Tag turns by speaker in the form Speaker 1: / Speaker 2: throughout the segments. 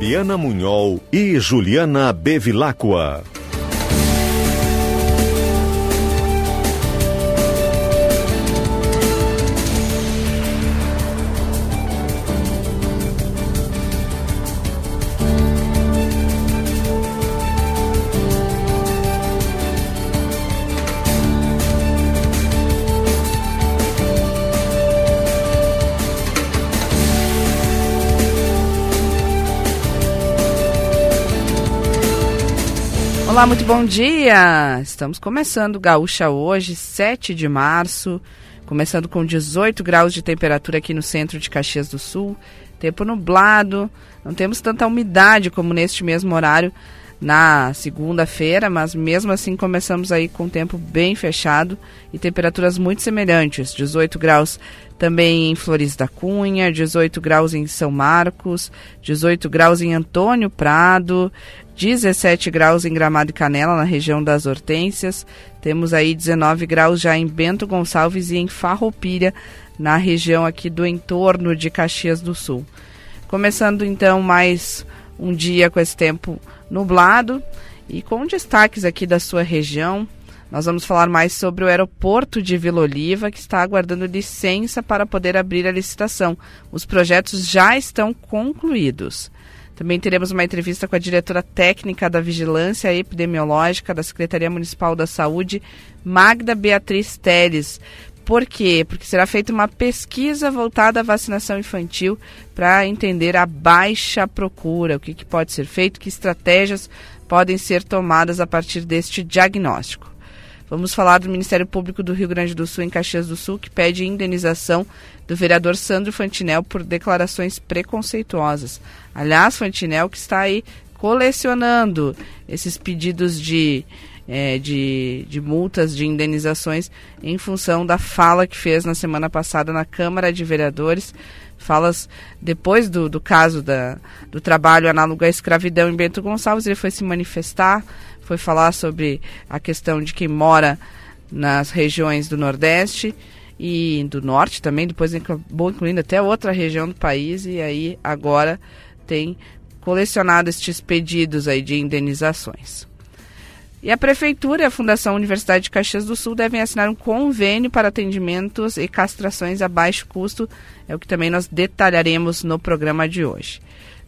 Speaker 1: Fabiana Munhol e Juliana Bevilacqua.
Speaker 2: Olá, muito bom dia! Estamos começando Gaúcha hoje, 7 de março, começando com 18 graus de temperatura aqui no centro de Caxias do Sul, tempo nublado, não temos tanta umidade como neste mesmo horário na segunda-feira, mas mesmo assim começamos aí com tempo bem fechado e temperaturas muito semelhantes, 18 graus também em Flores da Cunha, 18 graus em São Marcos, 18 graus em Antônio Prado, 17 graus em Gramado e Canela, na região das Hortênsias. Temos aí 19 graus já em Bento Gonçalves e em Farroupilha, na região aqui do entorno de Caxias do Sul. Começando então mais um dia com esse tempo nublado e com destaques aqui da sua região. Nós vamos falar mais sobre o aeroporto de Vila Oliva, que está aguardando licença para poder abrir a licitação. Os projetos já estão concluídos. Também teremos uma entrevista com a diretora técnica da Vigilância Epidemiológica da Secretaria Municipal da Saúde, Magda Beatriz Teles. Por quê? Porque será feita uma pesquisa voltada à vacinação infantil para entender a baixa procura, o que, que pode ser feito, que estratégias podem ser tomadas a partir deste diagnóstico. Vamos falar do Ministério Público do Rio Grande do Sul, em Caxias do Sul, que pede indenização do vereador Sandro Fantinel por declarações preconceituosas. Aliás, Fantinel que está aí colecionando esses pedidos de, é, de, de multas, de indenizações, em função da fala que fez na semana passada na Câmara de Vereadores. Falas depois do, do caso da, do trabalho análogo à escravidão em Bento Gonçalves, ele foi se manifestar foi falar sobre a questão de quem mora nas regiões do Nordeste e do Norte também, depois acabou incluindo até outra região do país e aí agora tem colecionado estes pedidos aí de indenizações. E a Prefeitura e a Fundação Universidade de Caxias do Sul devem assinar um convênio para atendimentos e castrações a baixo custo, é o que também nós detalharemos no programa de hoje.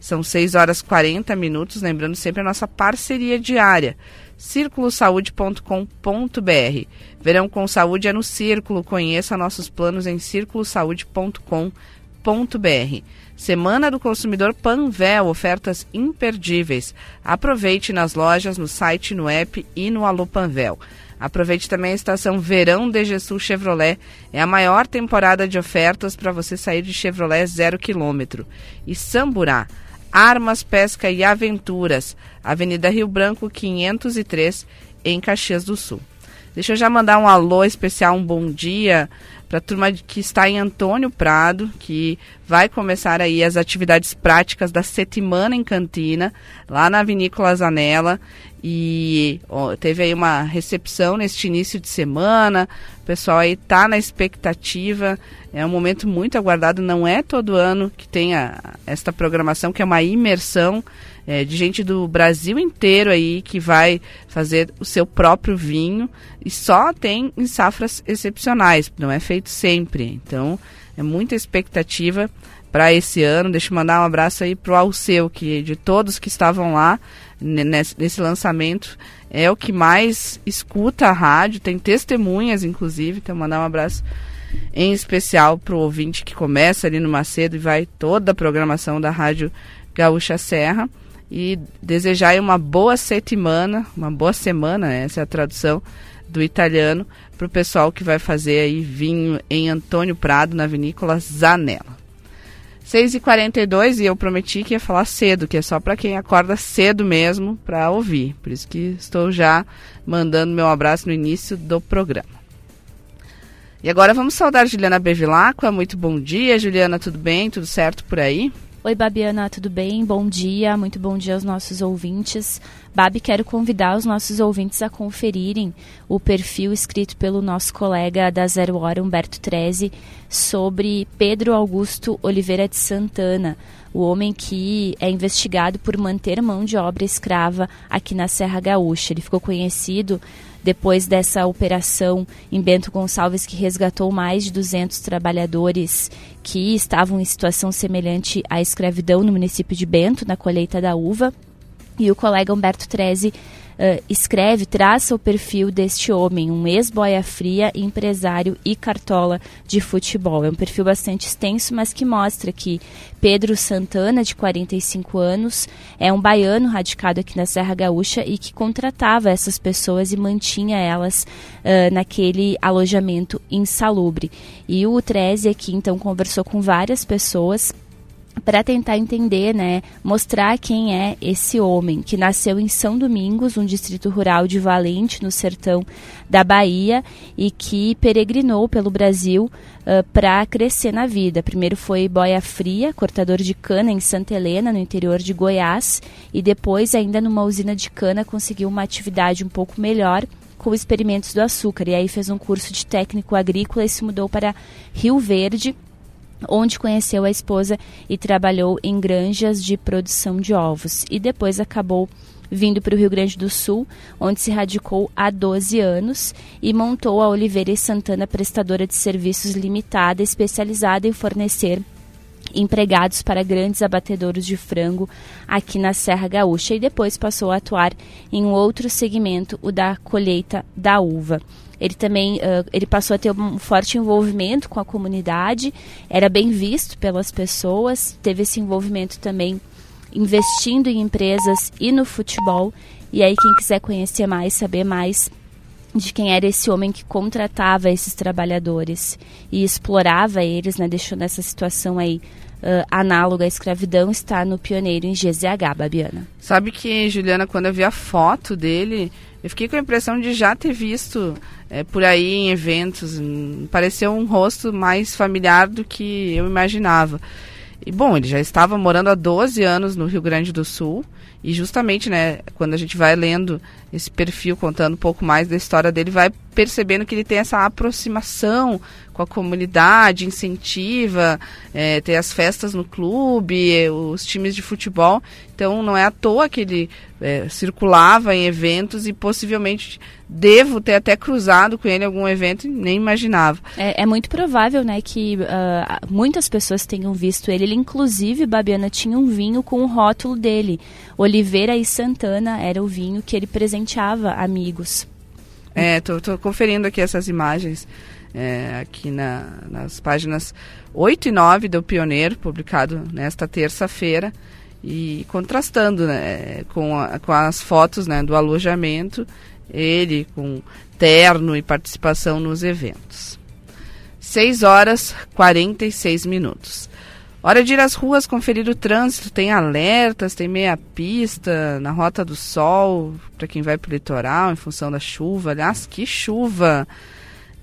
Speaker 2: São 6 horas 40 minutos, lembrando sempre a nossa parceria diária, círculosaude.com.br. Verão com saúde é no Círculo, conheça nossos planos em círculosaude.com.br. Semana do Consumidor Panvel, ofertas imperdíveis. Aproveite nas lojas, no site, no app e no Alô Panvel. Aproveite também a estação Verão de Sul Chevrolet. É a maior temporada de ofertas para você sair de Chevrolet zero quilômetro. E Samburá Armas, Pesca e Aventuras, Avenida Rio Branco 503, em Caxias do Sul. Deixa eu já mandar um alô especial, um bom dia para a turma que está em Antônio Prado, que vai começar aí as atividades práticas da Setimana em Cantina, lá na Vinícola Zanella. E ó, teve aí uma recepção neste início de semana. O pessoal aí tá na expectativa. É um momento muito aguardado. Não é todo ano que tem a, esta programação, que é uma imersão é, de gente do Brasil inteiro aí que vai fazer o seu próprio vinho. E só tem em safras excepcionais, não é feito sempre. Então é muita expectativa para esse ano. Deixa eu mandar um abraço aí pro Alceu, que de todos que estavam lá nesse, nesse lançamento é o que mais escuta a rádio, tem testemunhas, inclusive, então mandar um abraço em especial para o ouvinte que começa ali no Macedo e vai toda a programação da Rádio Gaúcha Serra e desejar uma boa semana, uma boa semana, essa é a tradução do italiano, para o pessoal que vai fazer aí vinho em Antônio Prado, na vinícola Zanella. 6h42 e eu prometi que ia falar cedo, que é só para quem acorda cedo mesmo para ouvir. Por isso que estou já mandando meu abraço no início do programa. E agora vamos saudar Juliana Bevilacqua. Muito bom dia, Juliana, tudo bem? Tudo certo por aí?
Speaker 3: Oi, Babiana, tudo bem? Bom dia, muito bom dia aos nossos ouvintes. Babi, quero convidar os nossos ouvintes a conferirem o perfil escrito pelo nosso colega da Zero Hora, Humberto Treze, sobre Pedro Augusto Oliveira de Santana, o homem que é investigado por manter mão de obra escrava aqui na Serra Gaúcha. Ele ficou conhecido depois dessa operação em Bento Gonçalves, que resgatou mais de 200 trabalhadores que estavam em situação semelhante à escravidão no município de Bento, na colheita da uva. E o colega Humberto Treze uh, escreve, traça o perfil deste homem, um ex-boia fria, empresário e cartola de futebol. É um perfil bastante extenso, mas que mostra que Pedro Santana, de 45 anos, é um baiano radicado aqui na Serra Gaúcha e que contratava essas pessoas e mantinha elas uh, naquele alojamento insalubre. E o Treze aqui então conversou com várias pessoas para tentar entender, né, mostrar quem é esse homem que nasceu em São Domingos, um distrito rural de Valente, no sertão da Bahia, e que peregrinou pelo Brasil uh, para crescer na vida. Primeiro foi boia fria, cortador de cana em Santa Helena, no interior de Goiás, e depois, ainda numa usina de cana, conseguiu uma atividade um pouco melhor com experimentos do açúcar. E aí fez um curso de técnico agrícola e se mudou para Rio Verde onde conheceu a esposa e trabalhou em granjas de produção de ovos. E depois acabou vindo para o Rio Grande do Sul, onde se radicou há 12 anos e montou a Oliveira e Santana Prestadora de Serviços Limitada, especializada em fornecer empregados para grandes abatedouros de frango aqui na Serra Gaúcha e depois passou a atuar em um outro segmento, o da colheita da uva. Ele também uh, ele passou a ter um forte envolvimento com a comunidade, era bem visto pelas pessoas, teve esse envolvimento também investindo em empresas e no futebol. E aí quem quiser conhecer mais, saber mais de quem era esse homem que contratava esses trabalhadores e explorava eles, né, deixou nessa situação aí uh, análoga à escravidão, está no pioneiro em GZH, Babiana.
Speaker 2: Sabe que, Juliana, quando eu vi a foto dele, eu fiquei com a impressão de já ter visto é, por aí em eventos. Pareceu um rosto mais familiar do que eu imaginava. E bom, ele já estava morando há 12 anos no Rio Grande do Sul. E justamente, né, quando a gente vai lendo esse perfil, contando um pouco mais da história dele, vai percebendo que ele tem essa aproximação com a comunidade, incentiva, é, tem as festas no clube, os times de futebol. Então não é à toa que ele é, circulava em eventos e possivelmente devo ter até cruzado com ele em algum evento e nem imaginava.
Speaker 3: É, é muito provável, né, que uh, muitas pessoas tenham visto ele. Ele, inclusive, Babiana, tinha um vinho com o rótulo dele. Oliveira e Santana era o vinho que ele presenteava amigos.
Speaker 2: É, tô, tô conferindo aqui essas imagens é, aqui na, nas páginas 8 e 9 do Pioneiro, publicado nesta terça-feira, e contrastando né, com, a, com as fotos né, do alojamento, ele com terno e participação nos eventos. 6 horas 46 minutos. Hora de ir às ruas conferir o trânsito. Tem alertas, tem meia pista na Rota do Sol, para quem vai para o litoral, em função da chuva. Aliás, que chuva!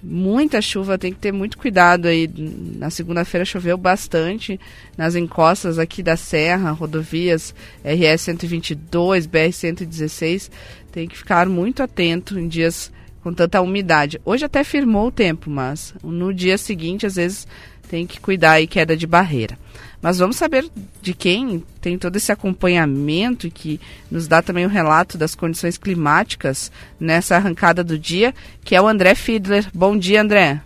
Speaker 2: Muita chuva, tem que ter muito cuidado aí. Na segunda-feira choveu bastante nas encostas aqui da Serra, rodovias RS 122, BR 116. Tem que ficar muito atento em dias com tanta umidade. Hoje até firmou o tempo, mas no dia seguinte, às vezes, tem que cuidar aí queda de barreira. Mas vamos saber de quem tem todo esse acompanhamento e que nos dá também o um relato das condições climáticas nessa arrancada do dia, que é o André Fiedler. Bom dia, André.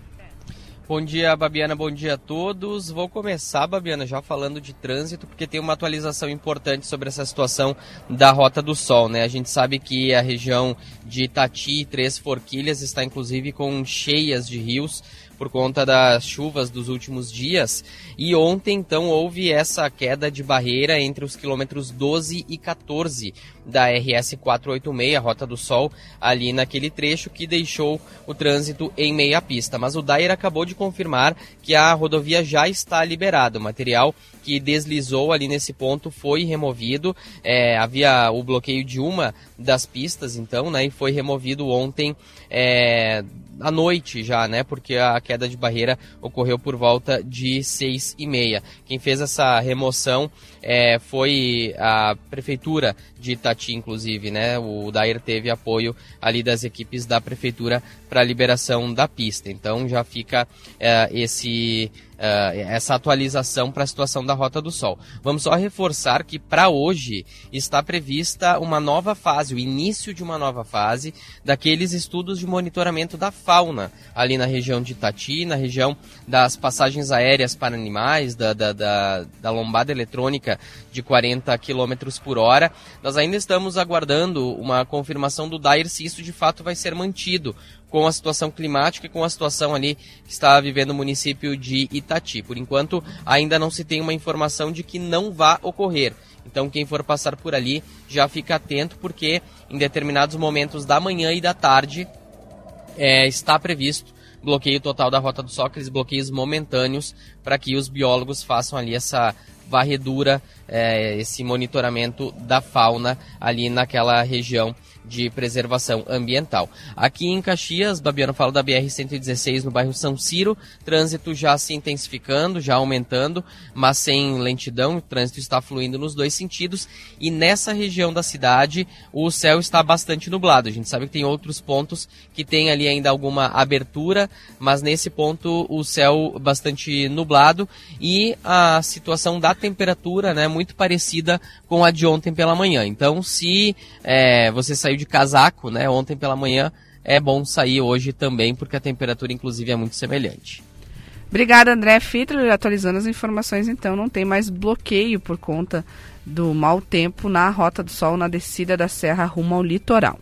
Speaker 4: Bom dia, Babiana, bom dia a todos. Vou começar, Babiana, já falando de trânsito, porque tem uma atualização importante sobre essa situação da Rota do Sol, né? A gente sabe que a região de Itati e Três Forquilhas está inclusive com cheias de rios, por conta das chuvas dos últimos dias. E ontem, então, houve essa queda de barreira entre os quilômetros 12 e 14 da RS 486, a Rota do Sol, ali naquele trecho que deixou o trânsito em meia pista. Mas o Dair acabou de confirmar que a rodovia já está liberada. O material que deslizou ali nesse ponto foi removido. É, havia o bloqueio de uma das pistas, então, né? E foi removido ontem. É, à noite já, né? Porque a queda de barreira ocorreu por volta de seis e meia. Quem fez essa remoção é, foi a prefeitura de Itati, inclusive, né? O Dair teve apoio ali das equipes da prefeitura para a liberação da pista. Então já fica é, esse Uh, essa atualização para a situação da Rota do Sol. Vamos só reforçar que para hoje está prevista uma nova fase, o início de uma nova fase daqueles estudos de monitoramento da fauna ali na região de Itati, na região das passagens aéreas para animais, da, da, da, da lombada eletrônica de 40 km por hora. Nós ainda estamos aguardando uma confirmação do DAIR se isso de fato vai ser mantido com a situação climática e com a situação ali que está vivendo o município de Itati. Por enquanto, ainda não se tem uma informação de que não vá ocorrer. Então, quem for passar por ali já fica atento, porque em determinados momentos da manhã e da tarde é, está previsto bloqueio total da Rota do aqueles bloqueios momentâneos, para que os biólogos façam ali essa varredura, é, esse monitoramento da fauna ali naquela região de preservação ambiental. Aqui em Caxias, Babiano fala da BR-116 no bairro São Ciro, trânsito já se intensificando, já aumentando, mas sem lentidão, o trânsito está fluindo nos dois sentidos e nessa região da cidade o céu está bastante nublado. A gente sabe que tem outros pontos que tem ali ainda alguma abertura, mas nesse ponto o céu bastante nublado e a situação da temperatura, né, muito parecida com a de ontem pela manhã. Então, se é, você sair saiu de casaco, né, ontem pela manhã, é bom sair hoje também, porque a temperatura, inclusive, é muito semelhante.
Speaker 2: Obrigada, André Fittler. Atualizando as informações, então, não tem mais bloqueio por conta do mau tempo na Rota do Sol, na descida da serra rumo ao litoral.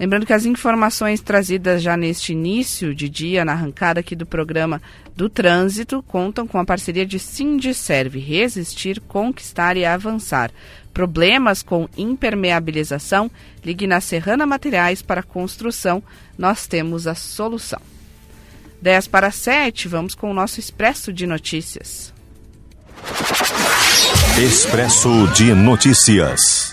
Speaker 2: Lembrando que as informações trazidas já neste início de dia, na arrancada aqui do programa do Trânsito, contam com a parceria de Serve Resistir, Conquistar e Avançar. Problemas com impermeabilização? Ligue na Serrana Materiais para Construção. Nós temos a solução. 10 para 7, vamos com o nosso Expresso de Notícias.
Speaker 1: Expresso de Notícias.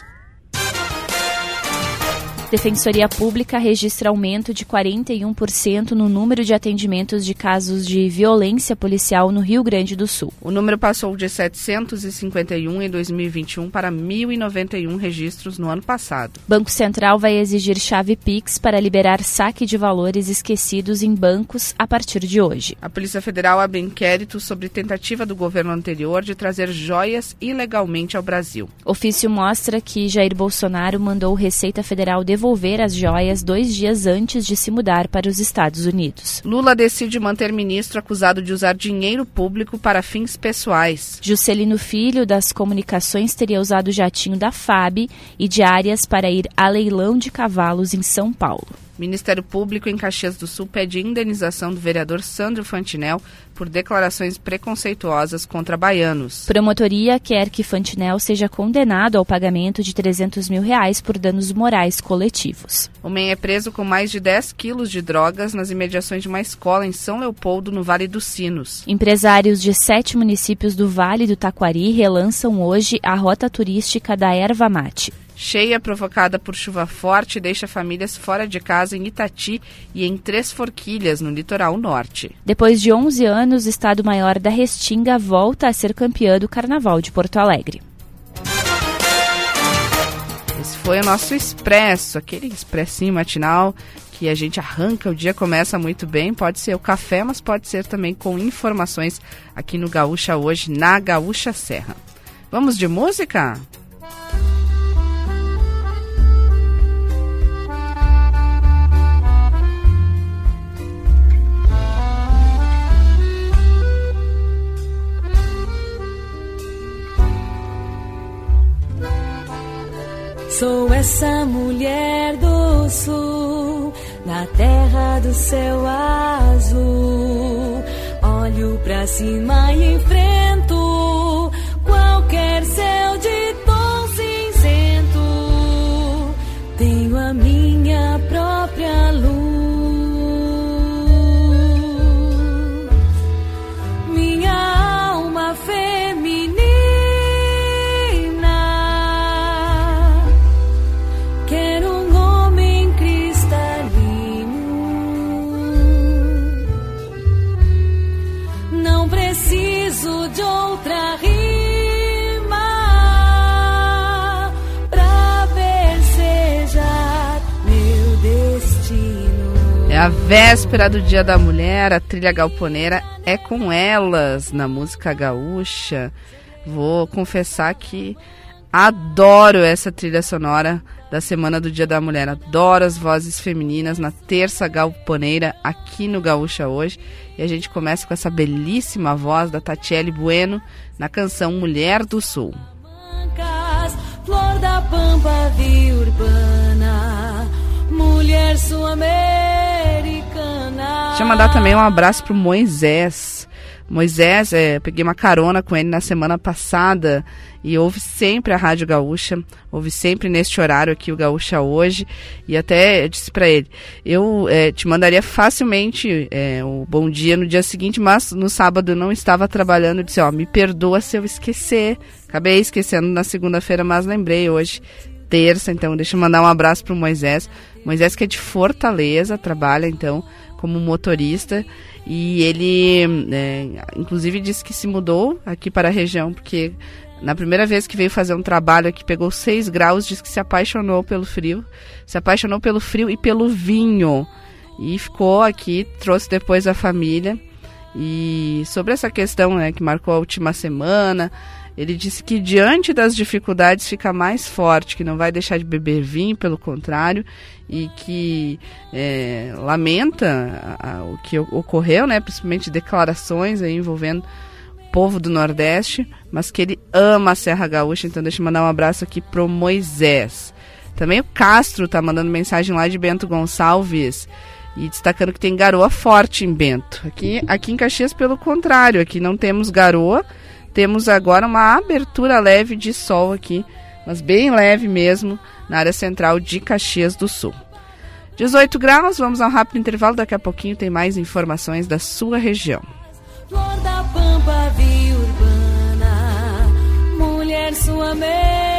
Speaker 3: Defensoria Pública registra aumento de 41% no número de atendimentos de casos de violência policial no Rio Grande do Sul.
Speaker 2: O número passou de 751 em 2021 para 1.091 registros no ano passado.
Speaker 3: Banco Central vai exigir chave Pix para liberar saque de valores esquecidos em bancos a partir de hoje.
Speaker 2: A Polícia Federal abre inquérito sobre tentativa do governo anterior de trazer joias ilegalmente ao Brasil.
Speaker 3: Ofício mostra que Jair Bolsonaro mandou Receita Federal devolver devolver as joias dois dias antes de se mudar para os Estados Unidos.
Speaker 2: Lula decide manter ministro acusado de usar dinheiro público para fins pessoais.
Speaker 3: Juscelino Filho, das Comunicações, teria usado o jatinho da FAB e diárias para ir a leilão de cavalos em São Paulo.
Speaker 2: Ministério Público em Caxias do Sul pede indenização do vereador Sandro Fantinel por declarações preconceituosas contra baianos.
Speaker 3: Promotoria quer que Fantinel seja condenado ao pagamento de 300 mil reais por danos morais coletivos.
Speaker 2: Homem é preso com mais de 10 quilos de drogas nas imediações de uma escola em São Leopoldo, no Vale dos Sinos.
Speaker 3: Empresários de sete municípios do Vale do Taquari relançam hoje a rota turística da Erva Mate.
Speaker 2: Cheia provocada por chuva forte deixa famílias fora de casa em Itati e em Três Forquilhas, no litoral norte.
Speaker 3: Depois de 11 anos, o Estado-Maior da Restinga volta a ser campeã do Carnaval de Porto Alegre.
Speaker 2: Esse foi o nosso expresso, aquele expressinho matinal que a gente arranca, o dia começa muito bem. Pode ser o café, mas pode ser também com informações aqui no Gaúcha hoje, na Gaúcha Serra. Vamos de música?
Speaker 5: Sou essa mulher do sul na terra do céu azul. Olho pra cima e enfrento qualquer céu de a
Speaker 2: véspera do Dia da Mulher, a trilha galponeira é com elas na música gaúcha. Vou confessar que adoro essa trilha sonora da Semana do Dia da Mulher. Adoro as vozes femininas na terça galponeira aqui no Gaúcha hoje. E a gente começa com essa belíssima voz da Tatiele Bueno na canção Mulher do Sul.
Speaker 5: Flor da pampa vi urbana, mulher sul-americana.
Speaker 2: Deixa eu mandar também um abraço pro Moisés. Moisés, é, peguei uma carona com ele na semana passada e ouve sempre a Rádio Gaúcha, ouve sempre neste horário aqui o Gaúcha hoje. E até eu disse para ele, eu é, te mandaria facilmente é, o bom dia no dia seguinte, mas no sábado eu não estava trabalhando, eu disse, ó, me perdoa se eu esquecer, acabei esquecendo na segunda-feira, mas lembrei hoje, terça, então deixa eu mandar um abraço pro Moisés, Moisés que é de Fortaleza, trabalha então como motorista e ele, é, inclusive, disse que se mudou aqui para a região porque na primeira vez que veio fazer um trabalho aqui, pegou 6 graus, disse que se apaixonou pelo frio, se apaixonou pelo frio e pelo vinho. E ficou aqui, trouxe depois a família. E sobre essa questão né, que marcou a última semana, ele disse que diante das dificuldades fica mais forte, que não vai deixar de beber vinho, pelo contrário, e que é, lamenta a, a, o que ocorreu, né, principalmente declarações envolvendo o povo do Nordeste, mas que ele ama a Serra Gaúcha, então deixa eu mandar um abraço aqui pro Moisés. Também o Castro tá mandando mensagem lá de Bento Gonçalves e destacando que tem garoa forte em Bento. Aqui, aqui em Caxias, pelo contrário, aqui não temos garoa, temos agora uma abertura leve de sol aqui, mas bem leve mesmo, na área central de Caxias do Sul. 18 graus, vamos a um rápido intervalo, daqui a pouquinho tem mais informações da sua região.
Speaker 5: Flor da pampa urbana, mulher sul-americana.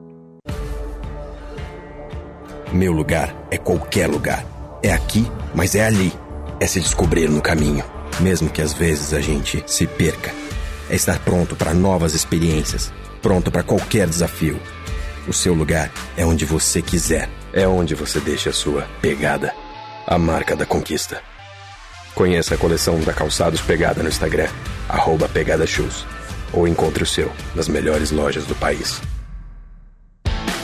Speaker 6: Meu lugar é qualquer lugar. É aqui, mas é ali. É se descobrir no caminho, mesmo que às vezes a gente se perca. É estar pronto para novas experiências, pronto para qualquer desafio. O seu lugar é onde você quiser. É onde você deixa a sua pegada. A marca da conquista. Conheça a coleção da Calçados Pegada no Instagram, arroba Pegada Shoes. Ou encontre o seu nas melhores lojas do país.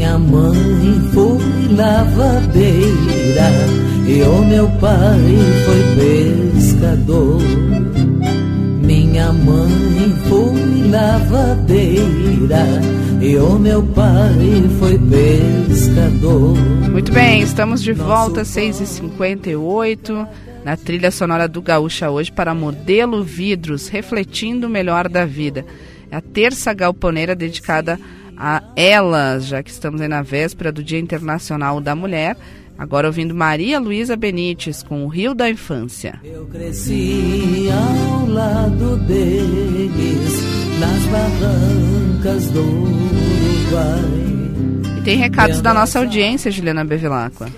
Speaker 7: Minha mãe foi lavadeira e o meu pai foi pescador. Minha mãe foi lavadeira e o meu pai foi pescador.
Speaker 2: Muito bem, estamos de volta às 6h58 na trilha sonora do Gaúcha hoje para Modelo Vidros, refletindo o melhor da vida. É a terça galponeira dedicada a elas, já que estamos aí na véspera do Dia Internacional da Mulher. Agora ouvindo Maria Luísa Benites com o Rio da Infância.
Speaker 7: Eu cresci ao lado deles, nas barrancas do Uruguai.
Speaker 2: E tem recados da nossa audiência, Juliana Bevilacqua.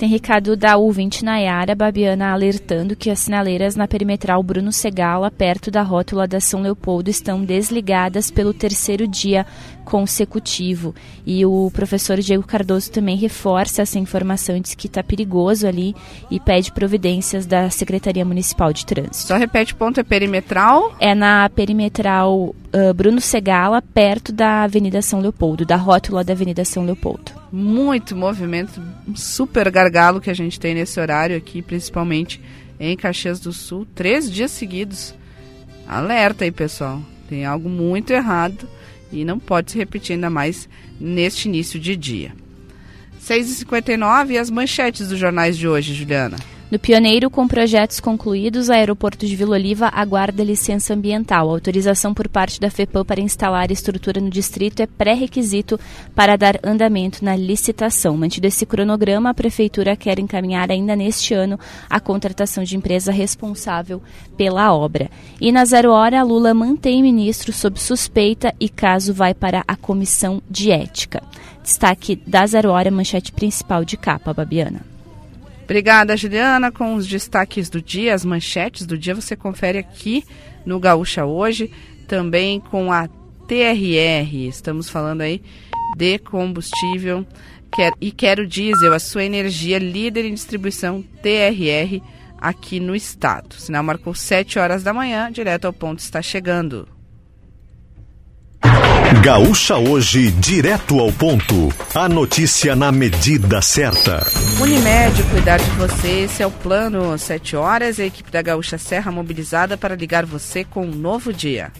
Speaker 3: Tem recado da ouvinte Nayara Babiana alertando que as sinaleiras na perimetral Bruno Segala, perto da rótula da São Leopoldo, estão desligadas pelo terceiro dia consecutivo. E o professor Diego Cardoso também reforça essa informação, diz que está perigoso ali e pede providências da Secretaria Municipal de Trânsito.
Speaker 2: Só repete o ponto, é perimetral?
Speaker 3: É na perimetral uh, Bruno Segala, perto da Avenida São Leopoldo, da rótula da Avenida São Leopoldo.
Speaker 2: Muito movimento, um super gargalo que a gente tem nesse horário aqui, principalmente em Caxias do Sul, três dias seguidos. Alerta aí, pessoal. Tem algo muito errado e não pode se repetir ainda mais neste início de dia. 6h59 e as manchetes dos jornais de hoje, Juliana.
Speaker 3: No Pioneiro, com projetos concluídos, o aeroporto de Vila Oliva aguarda licença ambiental. A autorização por parte da FEPAM para instalar estrutura no distrito é pré-requisito para dar andamento na licitação. Mantido esse cronograma, a Prefeitura quer encaminhar ainda neste ano a contratação de empresa responsável pela obra. E na zero hora, Lula mantém ministro sob suspeita e caso vai para a comissão de ética. Destaque da zero hora, manchete principal de capa, Babiana.
Speaker 2: Obrigada, Juliana. Com os destaques do dia, as manchetes do dia, você confere aqui no Gaúcha hoje, também com a TRR. Estamos falando aí de combustível quer, e quero diesel, a sua energia líder em distribuição TRR aqui no estado. O sinal marcou 7 horas da manhã, direto ao ponto está chegando.
Speaker 1: Gaúcha hoje, direto ao ponto. A notícia na medida certa.
Speaker 2: Unimed, cuidar de você, esse é o plano 7 horas. A equipe da Gaúcha Serra mobilizada para ligar você com um novo dia.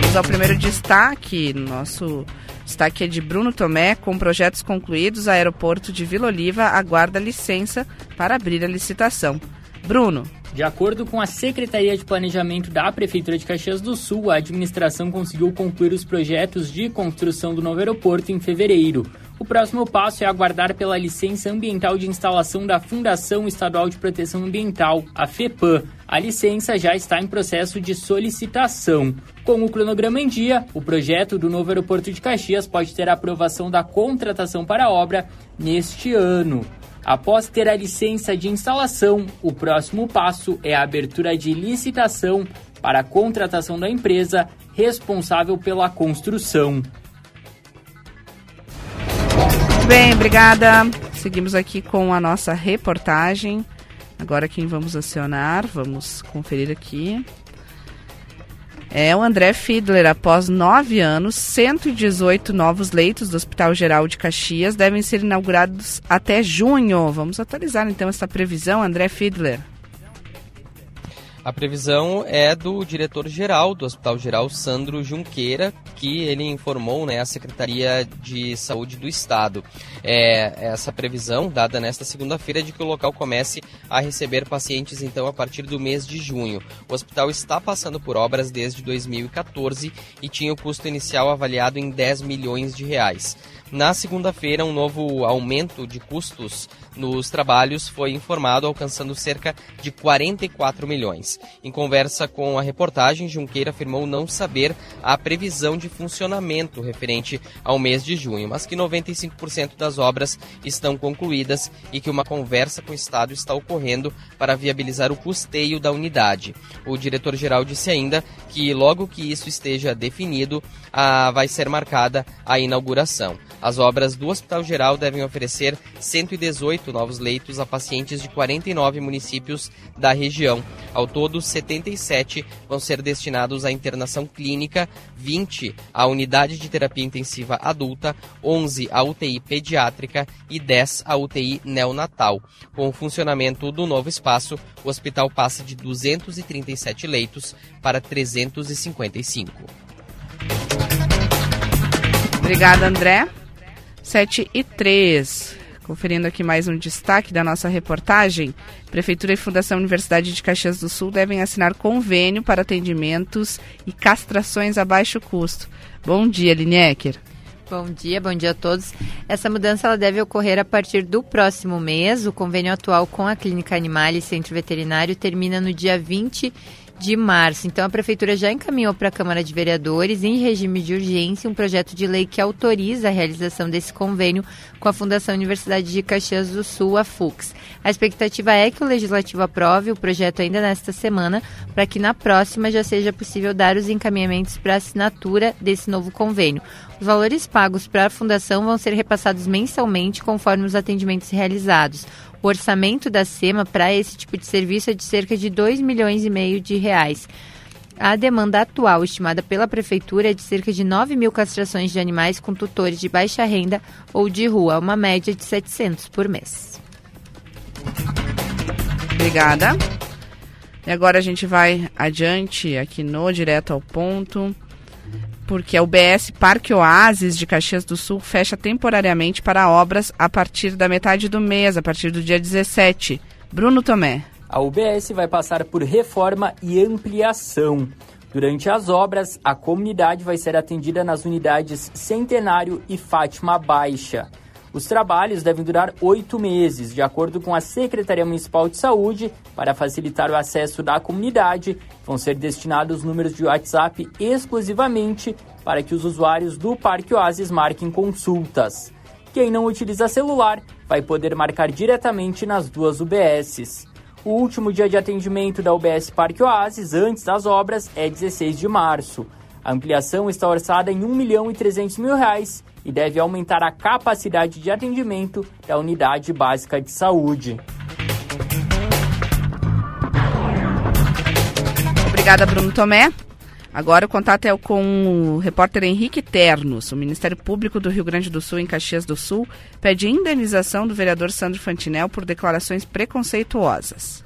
Speaker 2: Vamos ao primeiro destaque. Nosso destaque é de Bruno Tomé, com projetos concluídos. Aeroporto de Vila Oliva aguarda licença para abrir a licitação. Bruno.
Speaker 8: De acordo com a Secretaria de Planejamento da Prefeitura de Caxias do Sul, a administração conseguiu concluir os projetos de construção do novo aeroporto em fevereiro. O próximo passo é aguardar pela licença ambiental de instalação da Fundação Estadual de Proteção Ambiental, a FEPAM. A licença já está em processo de solicitação. Com o cronograma em dia, o projeto do novo aeroporto de Caxias pode ter aprovação da contratação para a obra neste ano. Após ter a licença de instalação, o próximo passo é a abertura de licitação para a contratação da empresa responsável pela construção.
Speaker 2: Bem, obrigada. Seguimos aqui com a nossa reportagem. Agora quem vamos acionar? Vamos conferir aqui. É o André Fiedler. Após nove anos, 118 novos leitos do Hospital Geral de Caxias devem ser inaugurados até junho. Vamos atualizar então essa previsão, André Fiedler.
Speaker 4: A previsão é do diretor-geral do Hospital Geral, Sandro Junqueira, que ele informou né, à Secretaria de Saúde do Estado. É, essa previsão, dada nesta segunda-feira, de que o local comece a receber pacientes então a partir do mês de junho. O hospital está passando por obras desde 2014 e tinha o custo inicial avaliado em 10 milhões de reais. Na segunda-feira, um novo aumento de custos nos trabalhos foi informado, alcançando cerca de 44 milhões. Em conversa com a reportagem, Junqueira afirmou não saber a previsão de funcionamento referente ao mês de junho, mas que 95% das obras estão concluídas e que uma conversa com o Estado está ocorrendo para viabilizar o custeio da unidade. O diretor-geral disse ainda que logo que isso esteja definido, a, vai ser marcada a inauguração. As obras do Hospital Geral devem oferecer 118 novos leitos a pacientes de 49 municípios da região. Ao todo, 77 vão ser destinados à internação clínica, 20 à unidade de terapia intensiva adulta, 11 à UTI pediátrica e 10 à UTI neonatal. Com o funcionamento do novo espaço, o hospital passa de 237 leitos para 355.
Speaker 2: Obrigada, André. 7 e 3. Conferindo aqui mais um destaque da nossa reportagem. Prefeitura e Fundação Universidade de Caxias do Sul devem assinar convênio para atendimentos e castrações a baixo custo. Bom dia, Lineker.
Speaker 9: Bom dia, bom dia a todos. Essa mudança ela deve ocorrer a partir do próximo mês. O convênio atual com a Clínica Animal e Centro Veterinário termina no dia 20 de março. Então, a Prefeitura já encaminhou para a Câmara de Vereadores, em regime de urgência, um projeto de lei que autoriza a realização desse convênio com a Fundação Universidade de Caxias do Sul, a FUX. A expectativa é que o Legislativo aprove o projeto ainda nesta semana, para que na próxima já seja possível dar os encaminhamentos para assinatura desse novo convênio. Os valores pagos para a Fundação vão ser repassados mensalmente conforme os atendimentos realizados. O orçamento da SEMA para esse tipo de serviço é de cerca de 2 milhões e meio de reais. A demanda atual, estimada pela Prefeitura, é de cerca de 9 mil castrações de animais com tutores de baixa renda ou de rua, uma média de 700 por mês.
Speaker 2: Obrigada. E agora a gente vai adiante aqui no Direto ao Ponto porque a UBS Parque Oasis de Caxias do Sul fecha temporariamente para obras a partir da metade do mês, a partir do dia 17. Bruno Tomé.
Speaker 8: A UBS vai passar por reforma e ampliação. Durante as obras, a comunidade vai ser atendida nas unidades Centenário e Fátima Baixa. Os trabalhos devem durar oito meses, de acordo com a Secretaria Municipal de Saúde. Para facilitar o acesso da comunidade, vão ser destinados números de WhatsApp exclusivamente para que os usuários do Parque Oasis marquem consultas. Quem não utiliza celular vai poder marcar diretamente nas duas UBSs. O último dia de atendimento da UBS Parque Oasis, antes das obras, é 16 de março. A ampliação está orçada em 1 milhão e 300 mil reais e deve aumentar a capacidade de atendimento da unidade básica de saúde.
Speaker 2: Obrigada, Bruno Tomé. Agora o contato é com o repórter Henrique Ternos. O Ministério Público do Rio Grande do Sul, em Caxias do Sul, pede indenização do vereador Sandro Fantinel por declarações preconceituosas.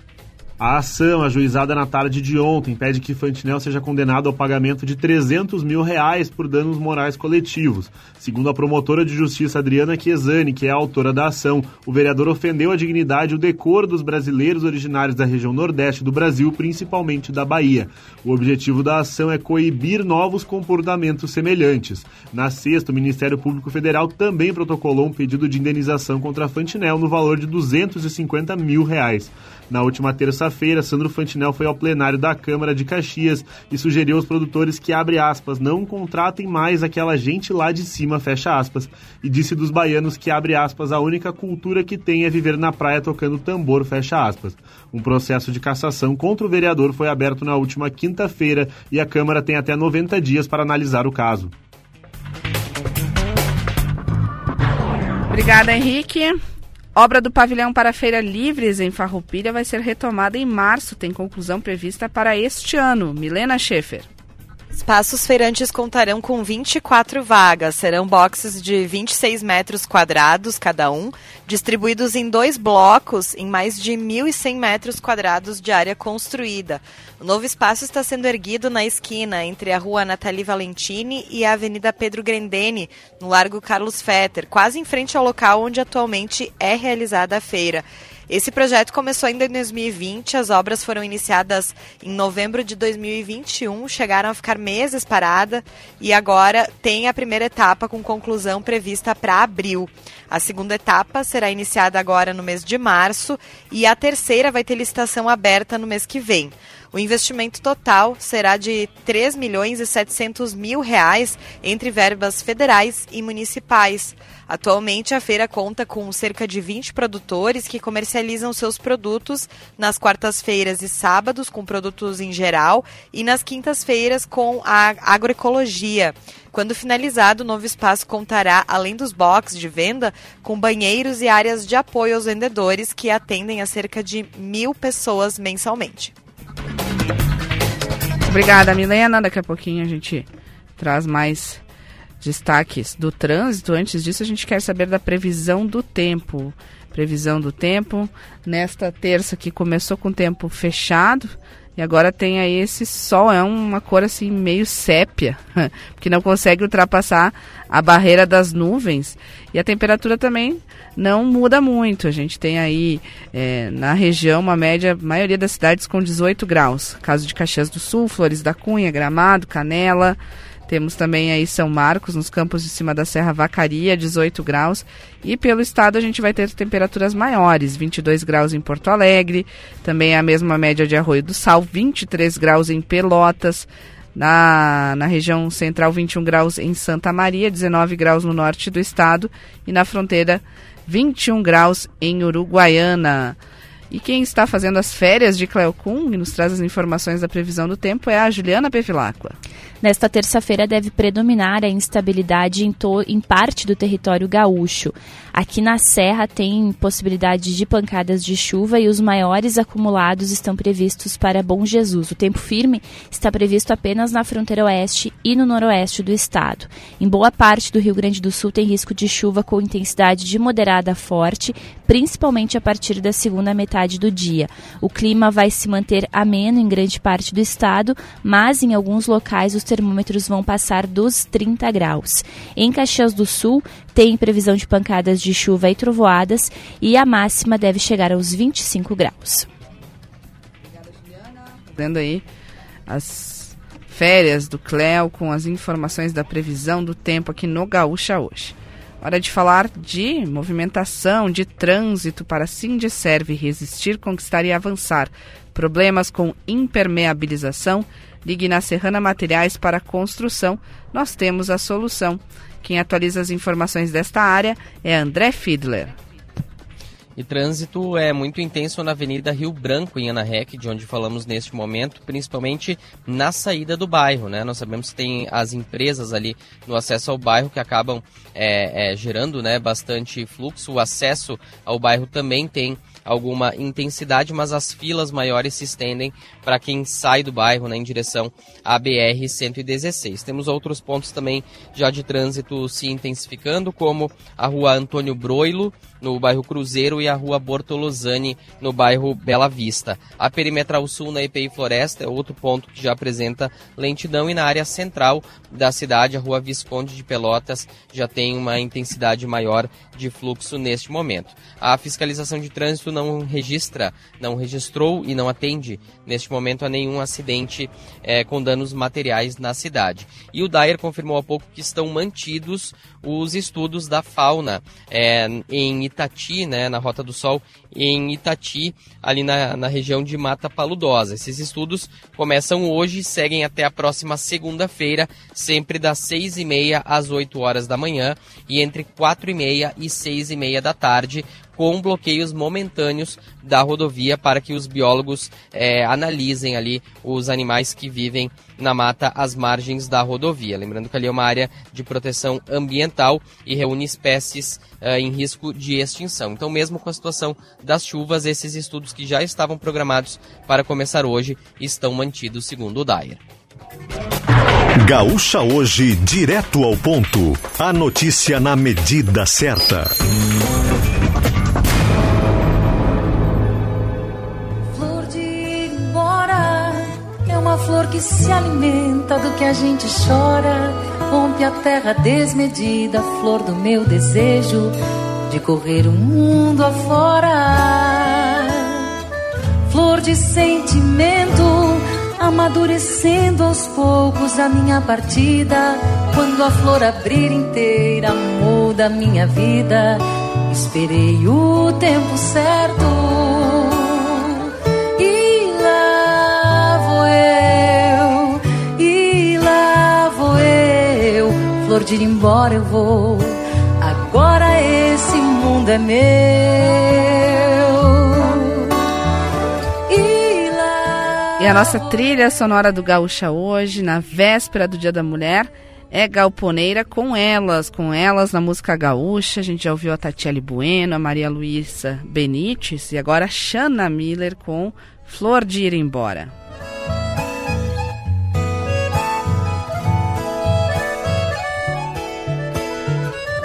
Speaker 10: A ação, ajuizada na tarde de ontem, pede que Fantinel seja condenado ao pagamento de 300 mil reais por danos morais coletivos. Segundo a promotora de justiça Adriana Chiesani, que é a autora da ação, o vereador ofendeu a dignidade e o decoro dos brasileiros originários da região nordeste do Brasil, principalmente da Bahia. O objetivo da ação é coibir novos comportamentos semelhantes. Na sexta, o Ministério Público Federal também protocolou um pedido de indenização contra Fantinel no valor de 250 mil reais. Na última terça-feira, Sandro Fantinel foi ao plenário da Câmara de Caxias e sugeriu aos produtores que, abre aspas, não contratem mais aquela gente lá de cima, fecha aspas, e disse dos baianos que, abre aspas, a única cultura que tem é viver na praia tocando tambor, fecha aspas. Um processo de cassação contra o vereador foi aberto na última quinta-feira e a Câmara tem até 90 dias para analisar o caso.
Speaker 2: Obrigada, Henrique. Obra do pavilhão para Feira Livres em Farroupilha vai ser retomada em março. Tem conclusão prevista para este ano. Milena Schaefer.
Speaker 11: Espaços feirantes contarão com 24 vagas. Serão boxes de 26 metros quadrados cada um, distribuídos em dois blocos em mais de 1.100 metros quadrados de área construída. O novo espaço está sendo erguido na esquina entre a rua Nathalie Valentini e a Avenida Pedro Grendene, no Largo Carlos Fetter, quase em frente ao local onde atualmente é realizada a feira. Esse projeto começou ainda em 2020, as obras foram iniciadas em novembro de 2021, chegaram a ficar meses parada e agora tem a primeira etapa com conclusão prevista para abril. A segunda etapa será iniciada agora no mês de março e a terceira vai ter licitação aberta no mês que vem. O investimento total será de 3 milhões e 700 mil reais entre verbas federais e municipais. Atualmente, a feira conta com cerca de 20 produtores que comercializam seus produtos nas quartas-feiras e sábados com produtos em geral e nas quintas-feiras com a agroecologia. Quando finalizado, o novo espaço contará, além dos boxes de venda, com banheiros e áreas de apoio aos vendedores que atendem a cerca de mil pessoas mensalmente.
Speaker 2: Obrigada, Milena. Daqui a pouquinho a gente traz mais destaques do trânsito. Antes disso, a gente quer saber da previsão do tempo. Previsão do tempo. Nesta terça que começou com o tempo fechado, e agora tem aí esse sol, é uma cor assim meio sépia, porque não consegue ultrapassar a barreira das nuvens. E a temperatura também não muda muito. A gente tem aí é, na região uma média, maioria das cidades com 18 graus. Caso de Caxias do Sul, Flores da Cunha, Gramado, Canela. Temos também aí São Marcos, nos campos de cima da Serra Vacaria, 18 graus. E pelo estado a gente vai ter temperaturas maiores, 22 graus em Porto Alegre, também a mesma média de Arroio do Sal, 23 graus em Pelotas. Na, na região central, 21 graus em Santa Maria, 19 graus no norte do estado. E na fronteira, 21 graus em Uruguaiana. E quem está fazendo as férias de Cleocum e nos traz as informações da previsão do tempo é a Juliana Pevilacqua.
Speaker 3: Nesta terça-feira deve predominar a instabilidade em, em, parte do território gaúcho. Aqui na Serra tem possibilidade de pancadas de chuva e os maiores acumulados estão previstos para Bom Jesus. O tempo firme está previsto apenas na fronteira oeste e no noroeste do estado. Em boa parte do Rio Grande do Sul tem risco de chuva com intensidade de moderada a forte, principalmente a partir da segunda metade do dia. O clima vai se manter ameno em grande parte do estado, mas em alguns locais os termômetros vão passar dos 30 graus. Em Caxias do Sul, tem previsão de pancadas de chuva e trovoadas e a máxima deve chegar aos 25 graus.
Speaker 2: Vendo aí as férias do Cléo com as informações da previsão do tempo aqui no Gaúcha hoje. Hora de falar de movimentação, de trânsito para Serve resistir, conquistar e avançar. Problemas com impermeabilização Ligue na Serrana Materiais para Construção, nós temos a solução. Quem atualiza as informações desta área é André Fiedler.
Speaker 4: E trânsito é muito intenso na Avenida Rio Branco, em Anarrec, de onde falamos neste momento, principalmente na saída do bairro. Né? Nós sabemos que tem as empresas ali no acesso ao bairro que acabam é, é, gerando né, bastante fluxo. O acesso ao bairro também tem alguma intensidade, mas as filas maiores se estendem para quem sai do bairro né, em direção à BR-116. Temos outros pontos também já de trânsito se intensificando, como a rua Antônio Broilo, no bairro Cruzeiro, e a rua Bortolozani, no bairro Bela Vista. A Perimetral Sul, na EPI Floresta, é outro ponto que já apresenta lentidão, e na área central da cidade, a rua Visconde de Pelotas, já tem uma intensidade maior de fluxo neste momento. A fiscalização de trânsito não registra, não registrou e não atende neste momento a nenhum acidente é, com danos materiais na cidade. E o Dyer confirmou há pouco que estão mantidos os estudos da fauna é, em Itati, né, na Rota do Sol, em Itati, ali na, na região de Mata Paludosa. Esses estudos começam hoje e seguem até a próxima segunda-feira, sempre das seis e meia às 8 horas da manhã e entre quatro e meia e seis e meia da tarde, com bloqueios momentâneos da rodovia para que os biólogos é, analisem ali os animais que vivem na mata às margens da rodovia. Lembrando que ali é uma área de proteção ambiental e reúne espécies uh, em risco de extinção. Então, mesmo com a situação das chuvas, esses estudos que já estavam programados para começar hoje estão mantidos, segundo o Dyer.
Speaker 1: Gaúcha hoje, direto ao ponto. A notícia na medida certa.
Speaker 5: Se alimenta do que a gente chora. Rompe a terra desmedida, flor do meu desejo de correr o mundo afora. Flor de sentimento amadurecendo aos poucos a minha partida. Quando a flor abrir inteira, muda a minha vida. Esperei o tempo certo flor de ir embora eu vou. Agora esse mundo é meu. E lá.
Speaker 2: E a nossa trilha sonora do Gaúcha hoje, na véspera do Dia da Mulher, é Galponeira com elas, com elas na música gaúcha. A gente já ouviu a Tatiele Bueno, a Maria Luísa Benites e agora a Shanna Miller com Flor de Ir Embora.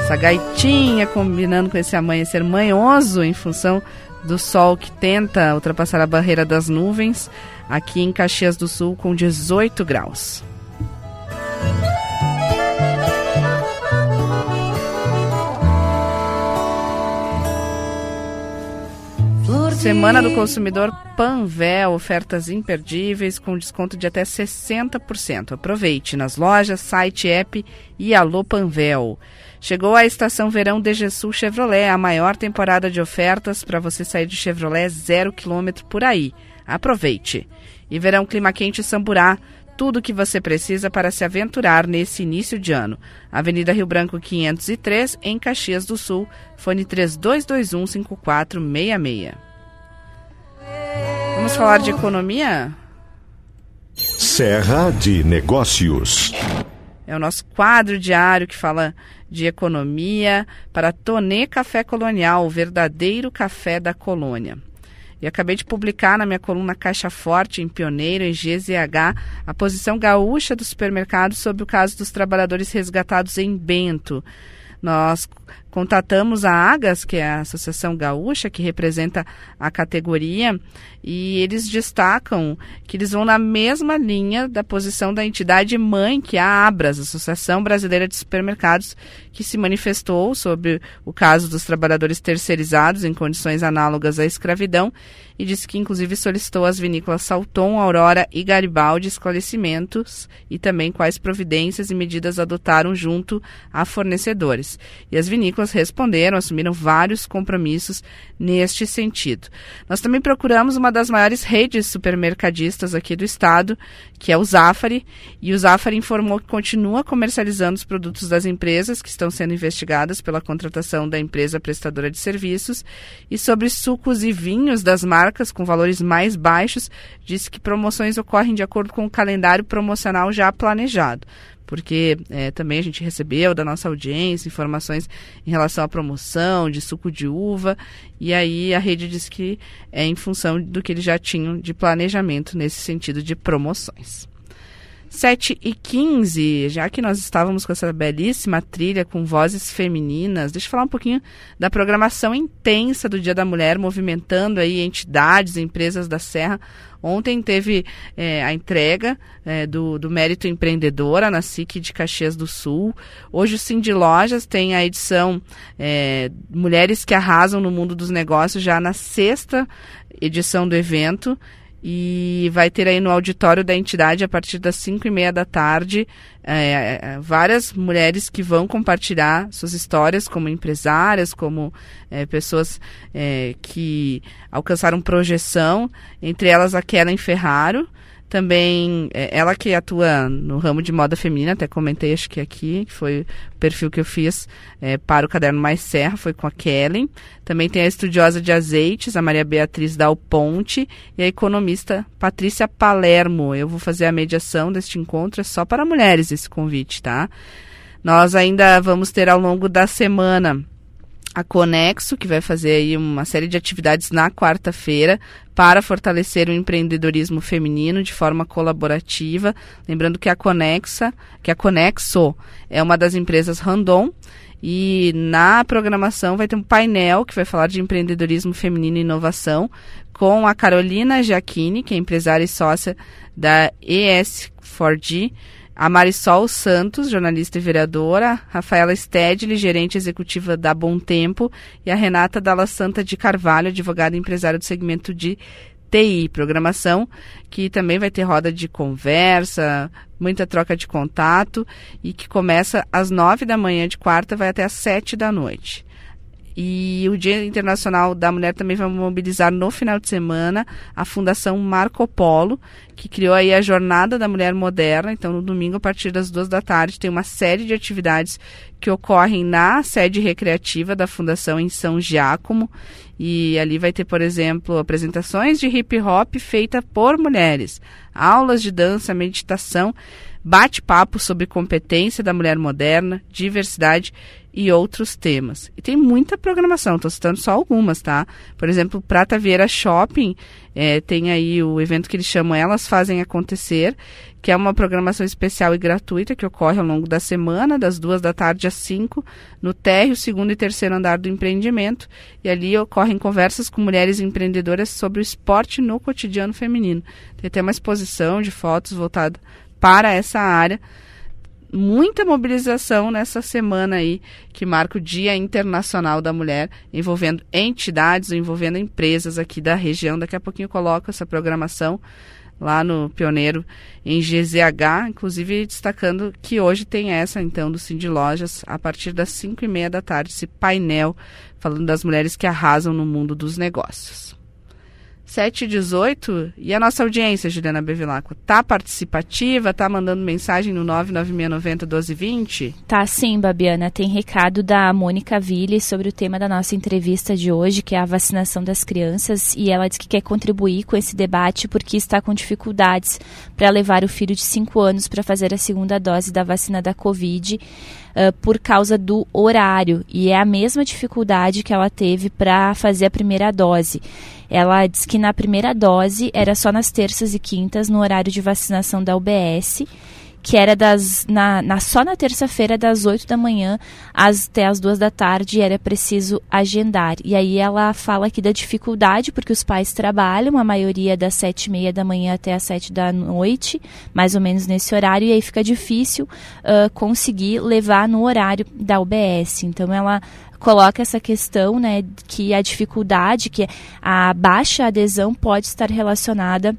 Speaker 2: Essa gaitinha combinando com esse amanhecer manhoso em função do sol que tenta ultrapassar a barreira das nuvens aqui em Caxias do Sul com 18 graus. Semana do Consumidor Panvel, ofertas imperdíveis com desconto de até 60%. Aproveite nas lojas, site, app e Alô Panvel. Chegou a estação verão DGSul Chevrolet, a maior temporada de ofertas para você sair de Chevrolet zero quilômetro por aí. Aproveite. E verão clima quente Samburá, tudo o que você precisa para se aventurar nesse início de ano. Avenida Rio Branco 503, em Caxias do Sul, fone 3221 5466. Vamos falar de economia?
Speaker 1: Serra de Negócios.
Speaker 2: É o nosso quadro diário que fala de economia para Tonê Café Colonial, o verdadeiro café da colônia. E acabei de publicar na minha coluna Caixa Forte, em Pioneiro, em GZH, a posição gaúcha do supermercado sobre o caso dos trabalhadores resgatados em Bento. Nós contatamos a AGAS, que é a Associação Gaúcha, que representa a categoria, e eles destacam que eles vão na mesma linha da posição da entidade mãe, que é a ABRAS, Associação Brasileira de Supermercados, que se manifestou sobre o caso dos trabalhadores terceirizados em condições análogas à escravidão e disse que inclusive solicitou às vinícolas Salton, Aurora e Garibaldi esclarecimentos e também quais providências e medidas adotaram junto a fornecedores. E as vinícolas responderam, assumiram vários compromissos neste sentido. Nós também procuramos uma das maiores redes supermercadistas aqui do estado, que é o Zafari, e o Zafari informou que continua comercializando os produtos das empresas que estão sendo investigadas pela contratação da empresa prestadora de serviços e sobre sucos e vinhos das marcas com valores mais baixos, disse que promoções ocorrem de acordo com o calendário promocional já planejado porque é, também a gente recebeu da nossa audiência informações em relação à promoção de suco de uva, e aí a rede diz que é em função do que eles já tinham de planejamento nesse sentido de promoções. 7 e 15, já que nós estávamos com essa belíssima trilha com vozes femininas, deixa eu falar um pouquinho da programação intensa do Dia da Mulher, movimentando aí entidades, empresas da Serra. Ontem teve é, a entrega é, do, do Mérito Empreendedora na SIC de Caxias do Sul. Hoje o Cindy Lojas tem a edição é, Mulheres que Arrasam no Mundo dos Negócios, já na sexta edição do evento e vai ter aí no auditório da entidade a partir das 5 e meia da tarde é, é, várias mulheres que vão compartilhar suas histórias como empresárias, como é, pessoas é, que alcançaram projeção, entre elas a Kellen Ferraro, também, é, ela que atua no ramo de moda feminina, até comentei acho que aqui, que foi o perfil que eu fiz é, para o Caderno Mais Serra, foi com a Kellen. Também tem a estudiosa de azeites, a Maria Beatriz Dal Ponte, e a economista Patrícia Palermo. Eu vou fazer a mediação deste encontro, é só para mulheres esse convite, tá? Nós ainda vamos ter ao longo da semana a Conexo, que vai fazer aí uma série de atividades na quarta-feira para fortalecer o empreendedorismo feminino de forma colaborativa. Lembrando que a Conexa, que a Conexo é uma das empresas Randon e na programação vai ter um painel que vai falar de empreendedorismo feminino e inovação com a Carolina Giacchini, que é empresária e sócia da ES4G a Marisol Santos, jornalista e vereadora, Rafaela Stedley, gerente executiva da Bom Tempo, e a Renata Dalla Santa de Carvalho, advogada e empresária do segmento de TI, programação, que também vai ter roda de conversa, muita troca de contato. E que começa às nove da manhã de quarta, vai até às sete da noite. E o Dia Internacional da Mulher também vai mobilizar no final de semana a Fundação Marco Polo, que criou aí a Jornada da Mulher Moderna. Então, no domingo, a partir das duas da tarde, tem uma série de atividades que ocorrem na sede recreativa da Fundação em São Giacomo. E ali vai ter, por exemplo, apresentações de hip hop feita por mulheres, aulas de dança, meditação, bate-papo sobre competência da mulher moderna, diversidade e outros temas. E tem muita programação, estou citando só algumas, tá? Por exemplo, Prata Vieira Shopping é, tem aí o evento que eles chamam Elas Fazem Acontecer, que é uma programação especial e gratuita que ocorre ao longo da semana, das duas da tarde às cinco, no térreo, segundo e terceiro andar do empreendimento. E ali ocorrem conversas com mulheres empreendedoras sobre o esporte no cotidiano feminino. Tem até uma exposição de fotos voltada para essa área muita mobilização nessa semana aí que marca o Dia Internacional da Mulher, envolvendo entidades, envolvendo empresas aqui da região. Daqui a pouquinho eu coloco essa programação lá no Pioneiro em GZH, inclusive destacando que hoje tem essa então do Cindy Lojas a partir das 5 e meia da tarde, esse painel falando das mulheres que arrasam no mundo dos negócios. 7 e 18. E a nossa audiência, Juliana Bevilacqua, tá participativa? Tá mandando mensagem no 99690 1220?
Speaker 3: Tá sim, Babiana. Tem recado da Mônica Ville sobre o tema da nossa entrevista de hoje, que é a vacinação das crianças. E ela diz que quer contribuir com esse debate porque está com dificuldades para levar o filho de 5 anos para fazer a segunda dose da vacina da Covid. Uh, por causa do horário e é a mesma dificuldade que ela teve para fazer a primeira dose. Ela diz que na primeira dose era só nas terças e quintas, no horário de vacinação da UBS, que era das na, na só na terça-feira das 8 da manhã até as duas da tarde era preciso agendar. E aí ela fala aqui da dificuldade porque os pais trabalham a maioria das sete e meia da manhã até as sete da noite mais ou menos nesse horário e aí fica difícil uh, conseguir levar no horário da UBS então ela coloca essa questão, né, que a dificuldade, que a baixa adesão pode estar relacionada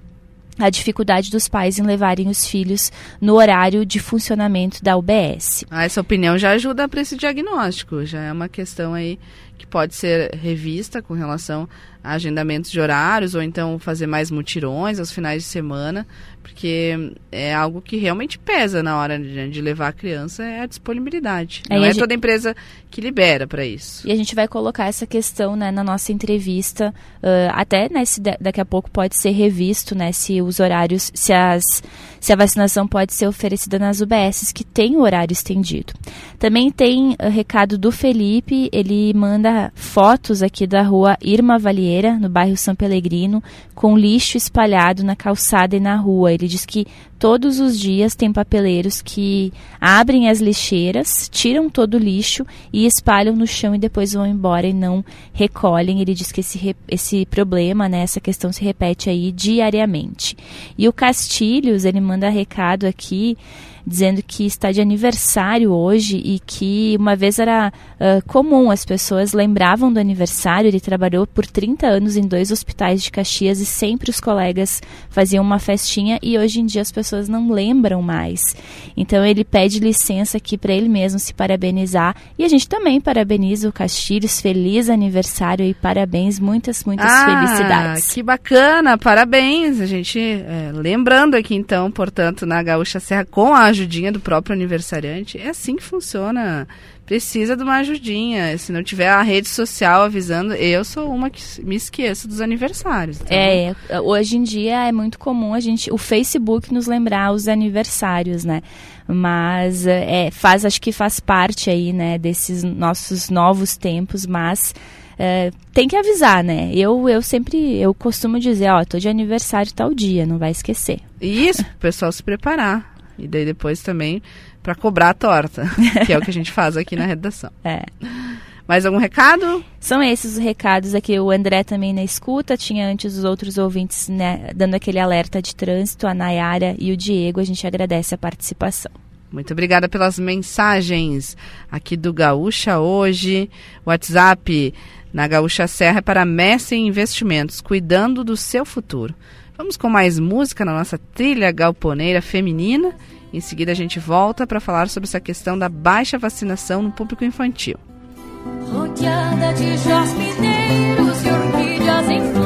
Speaker 3: à dificuldade dos pais em levarem os filhos no horário de funcionamento da UBS.
Speaker 2: Ah, essa opinião já ajuda para esse diagnóstico, já é uma questão aí que pode ser revista com relação a agendamentos de horários ou então fazer mais mutirões aos finais de semana, porque é algo que realmente pesa na hora de, de levar a criança é a disponibilidade. Não é gente... toda empresa que libera para isso.
Speaker 3: E a gente vai colocar essa questão né, na nossa entrevista, uh, até né, se daqui a pouco pode ser revisto, né, se os horários, se as se a vacinação pode ser oferecida nas UBSs que tem o horário estendido. Também tem uh, recado do Felipe, ele manda fotos aqui da rua Irma No bairro São Pelegrino, com lixo espalhado na calçada e na rua. Ele diz que todos os dias tem papeleiros que abrem as lixeiras, tiram todo o lixo e espalham no chão e depois vão embora e não recolhem. Ele diz que esse, esse problema, né, essa questão se repete aí diariamente. E o Castilhos, ele manda recado aqui dizendo que está de aniversário hoje e que uma vez era uh, comum, as pessoas lembravam do aniversário. Ele trabalhou por 30 anos em dois hospitais de Caxias e sempre os colegas faziam uma festinha e hoje em dia as pessoas não lembram mais. Então ele pede licença aqui para ele mesmo se parabenizar e a gente também parabeniza o Castilhos. Feliz aniversário e parabéns, muitas, muitas
Speaker 2: ah,
Speaker 3: felicidades.
Speaker 2: Que bacana, parabéns. A gente, é, lembrando aqui então, portanto, na Gaúcha Serra com a ajudinha do próprio aniversariante. É assim que funciona. Precisa de uma ajudinha. Se não tiver a rede social avisando, eu sou uma que me esqueço dos aniversários.
Speaker 3: Então... É, hoje em dia é muito comum a gente, o Facebook nos lembrar os aniversários, né? Mas é, faz, acho que faz parte aí, né, desses nossos novos tempos, mas é, tem que avisar, né? Eu, eu sempre, eu costumo dizer, ó, tô de aniversário tal dia, não vai esquecer.
Speaker 2: Isso, o pessoal se preparar. E daí depois também para cobrar a torta, que é o que a gente faz aqui na redação.
Speaker 3: É.
Speaker 2: Mais algum recado?
Speaker 3: São esses os recados aqui. O André também na escuta. Tinha antes os outros ouvintes né, dando aquele alerta de trânsito, a Nayara e o Diego. A gente agradece a participação.
Speaker 2: Muito obrigada pelas mensagens aqui do Gaúcha hoje. WhatsApp na Gaúcha Serra é para Messi Investimentos, cuidando do seu futuro. Vamos com mais música na nossa trilha galponeira feminina. Em seguida a gente volta para falar sobre essa questão da baixa vacinação no público infantil.
Speaker 5: Rodeada de jasmineiros e orquídeas em flor,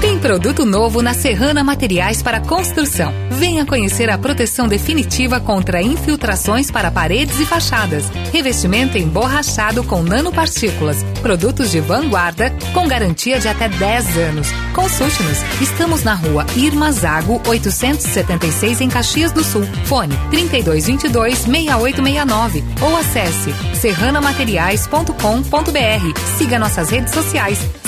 Speaker 12: Tem produto novo na Serrana Materiais para Construção. Venha conhecer a proteção definitiva contra infiltrações para paredes e fachadas. Revestimento emborrachado com nanopartículas. Produtos de vanguarda com garantia de até 10 anos. Consulte-nos. Estamos na rua Irma Zago, 876 em Caxias do Sul. Fone 3222-6869 ou acesse serranamateriais.com.br. Siga nossas redes sociais.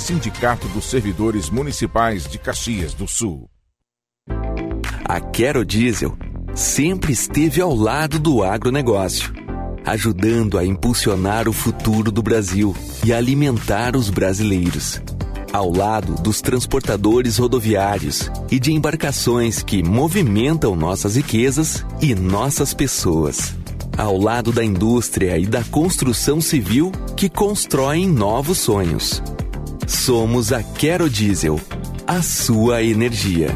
Speaker 13: Sindicato dos Servidores Municipais de Caxias do Sul.
Speaker 14: A Quero Diesel sempre esteve ao lado do agronegócio, ajudando a impulsionar o futuro do Brasil e alimentar os brasileiros. Ao lado dos transportadores rodoviários e de embarcações que movimentam nossas riquezas e nossas pessoas. Ao lado da indústria e da construção civil que constroem novos sonhos. Somos a Quero Diesel, a sua energia.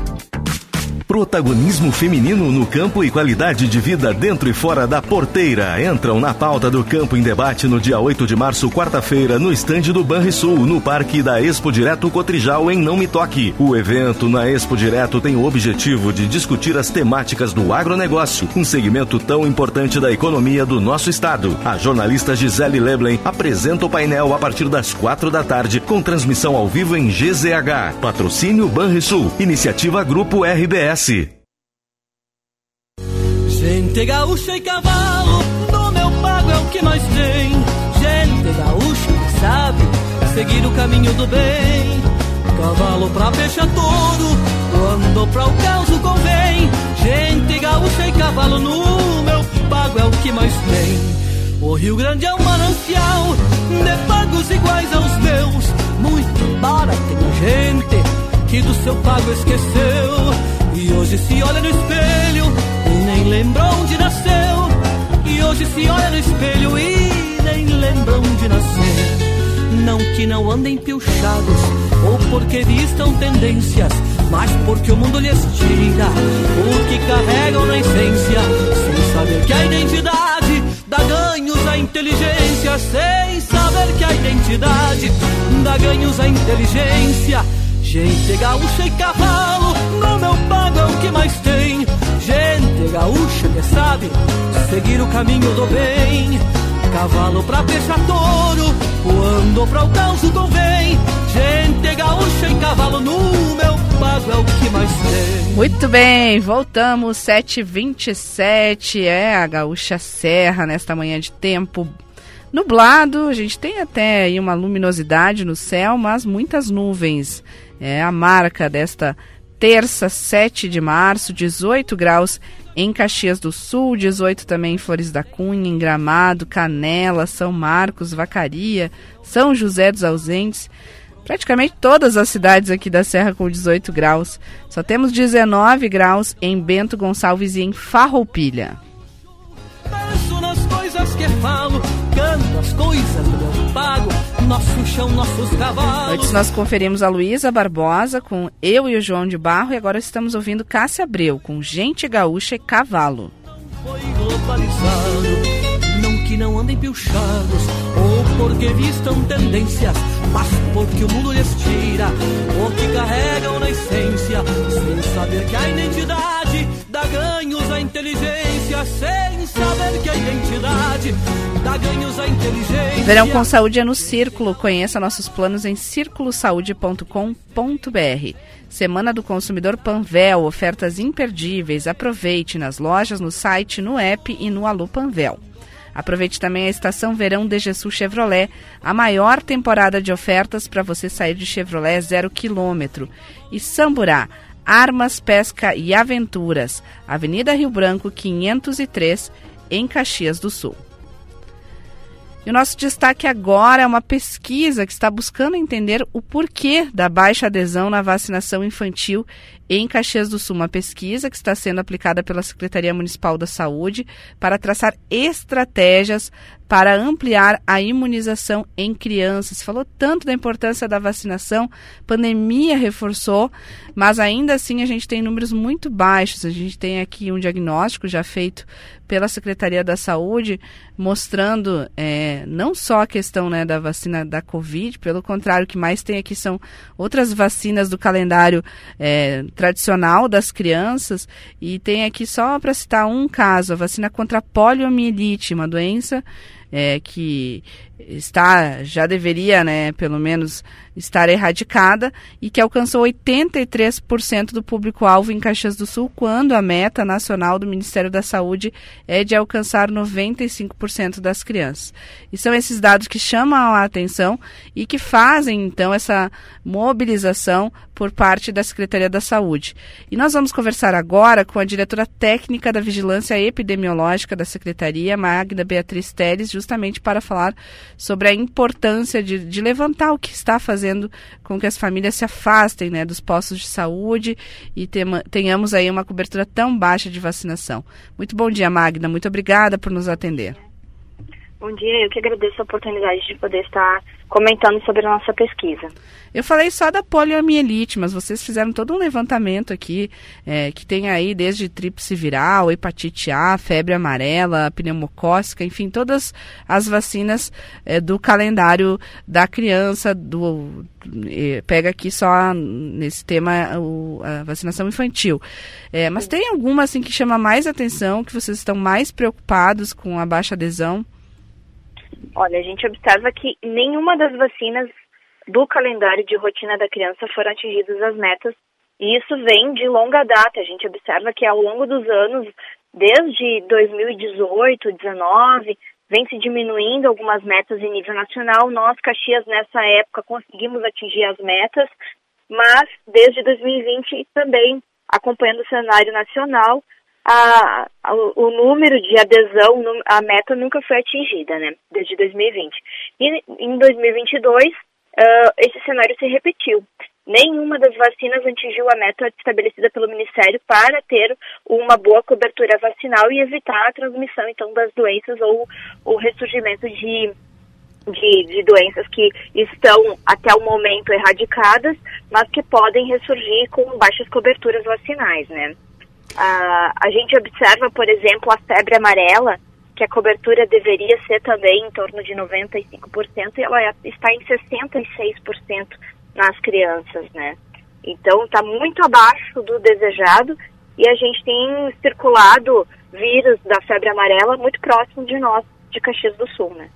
Speaker 1: Protagonismo feminino no campo e qualidade de vida dentro e fora da porteira entram na pauta do Campo em Debate no dia 8 de março, quarta-feira, no estande do Banrisul, no Parque da Expo Direto Cotrijal, em Não Me Toque. O evento na Expo Direto tem o objetivo de discutir as temáticas do agronegócio, um segmento tão importante da economia do nosso estado. A jornalista Gisele Leblen apresenta o painel a partir das quatro da tarde, com transmissão ao vivo em GZH. Patrocínio Banrisul, iniciativa Grupo RBS.
Speaker 7: Gente gaúcha e cavalo, no meu pago é o que mais tem. Gente gaúcha que sabe seguir o caminho do bem. Cavalo pra peixe touro, quando pra o caos convém. Gente gaúcha e cavalo, no meu pago é o que mais tem. O Rio Grande é um manancial de pagos iguais aos meus. Muito embora tenha gente que do seu pago esqueceu. E hoje se olha no espelho e nem lembra onde nasceu. E hoje se olha no espelho e nem lembra onde nasceu. Não que não andem piochados ou porque vistam tendências, mas porque o mundo lhes tira o que carregam na essência, sem saber que a identidade dá ganhos à inteligência, sem saber que a identidade dá ganhos à inteligência. Gente gaúcha e cavalo, meu pago é o que mais tem. Gente gaúcha que sabe seguir o caminho do bem. Cavalo pra peixe touro, quando pra o caos convém. Gente gaúcha e cavalo, no meu pago é o que mais tem.
Speaker 2: Muito bem, voltamos 7h27, é a Gaúcha Serra nesta manhã de tempo nublado. A gente tem até aí uma luminosidade no céu, mas muitas nuvens. É a marca desta terça, 7 de março, 18 graus em Caxias do Sul, 18 também em Flores da Cunha, em Gramado, Canela, São Marcos, Vacaria, São José dos Ausentes. Praticamente todas as cidades aqui da Serra com 18 graus. Só temos 19 graus em Bento Gonçalves e em Farroupilha.
Speaker 7: Penso nas coisas que falo, canto as coisas nosso chão, nossos cavalos.
Speaker 2: Antes nós conferimos a Luísa Barbosa com Eu e o João de Barro e agora estamos ouvindo Cássia Abreu com Gente Gaúcha e Cavalo.
Speaker 7: Foi globalizado não que não andem piochados ou porque vistam tendências, mas porque o mundo lhes tira o que carregam na essência, sem saber que a identidade dá ganhos à inteligência, sem saber que a identidade dá ganhos à inteligência.
Speaker 2: Verão com Saúde é no Círculo. Conheça nossos planos em circulosaude.com.br. Semana do Consumidor Panvel, ofertas imperdíveis. Aproveite nas lojas, no site, no app e no Alô Panvel. Aproveite também a estação Verão DGSU Chevrolet, a maior temporada de ofertas para você sair de Chevrolet zero quilômetro. E Samburá, Armas, Pesca e Aventuras, Avenida Rio Branco 503, em Caxias do Sul. E o nosso destaque agora é uma pesquisa que está buscando entender o porquê da baixa adesão na vacinação infantil em Caxias do Sul. Uma pesquisa que está sendo aplicada pela Secretaria Municipal da Saúde para traçar estratégias para ampliar a imunização em crianças. Falou tanto da importância da vacinação, pandemia reforçou, mas ainda assim a gente tem números muito baixos. A gente tem aqui um diagnóstico já feito pela Secretaria da Saúde, mostrando é, não só a questão né, da vacina da Covid, pelo contrário, o que mais tem aqui são outras vacinas do calendário é, tradicional das crianças. E tem aqui só para citar um caso, a vacina contra a poliomielite, uma doença é, que está já deveria, né, pelo menos estar erradicada e que alcançou 83% do público-alvo em Caxias do Sul, quando a meta nacional do Ministério da Saúde é de alcançar 95% das crianças. E são esses dados que chamam a atenção e que fazem então essa mobilização por parte da Secretaria da Saúde. E nós vamos conversar agora com a diretora técnica da Vigilância Epidemiológica da Secretaria, Magda Beatriz Teles, justamente para falar sobre a importância de, de levantar o que está fazendo com que as famílias se afastem né, dos postos de saúde e tema, tenhamos aí uma cobertura tão baixa de vacinação. Muito bom dia, Magda. Muito obrigada por nos atender.
Speaker 15: Bom dia, eu que agradeço a oportunidade de poder estar comentando sobre a nossa pesquisa.
Speaker 2: Eu falei só da poliomielite, mas vocês fizeram todo um levantamento aqui, é, que tem aí desde tríplice viral, hepatite A, febre amarela, pneumocócica, enfim, todas as vacinas é, do calendário da criança, do, pega aqui só nesse tema o, a vacinação infantil. É, mas tem alguma assim que chama mais atenção, que vocês estão mais preocupados com a baixa adesão?
Speaker 15: Olha, a gente observa que nenhuma das vacinas do calendário de rotina da criança foram atingidas as metas, e isso vem de longa data. A gente observa que ao longo dos anos, desde 2018, 2019, vem se diminuindo algumas metas em nível nacional. Nós, Caxias, nessa época, conseguimos atingir as metas, mas desde 2020 também acompanhando o cenário nacional, a, a, o número de adesão, a meta nunca foi atingida, né, desde 2020. E em 2022, uh, esse cenário se repetiu. Nenhuma das vacinas atingiu a meta estabelecida pelo Ministério para ter uma boa cobertura vacinal e evitar a transmissão, então, das doenças ou o ressurgimento de, de, de doenças que estão até o momento erradicadas, mas que podem ressurgir com baixas coberturas vacinais, né? Uh, a gente observa, por exemplo, a febre amarela, que a cobertura deveria ser também em torno de 95%, e ela está em 66% nas crianças, né? Então, está muito abaixo do desejado e a gente tem circulado vírus da febre amarela muito próximo de nós, de Caxias do Sul, né?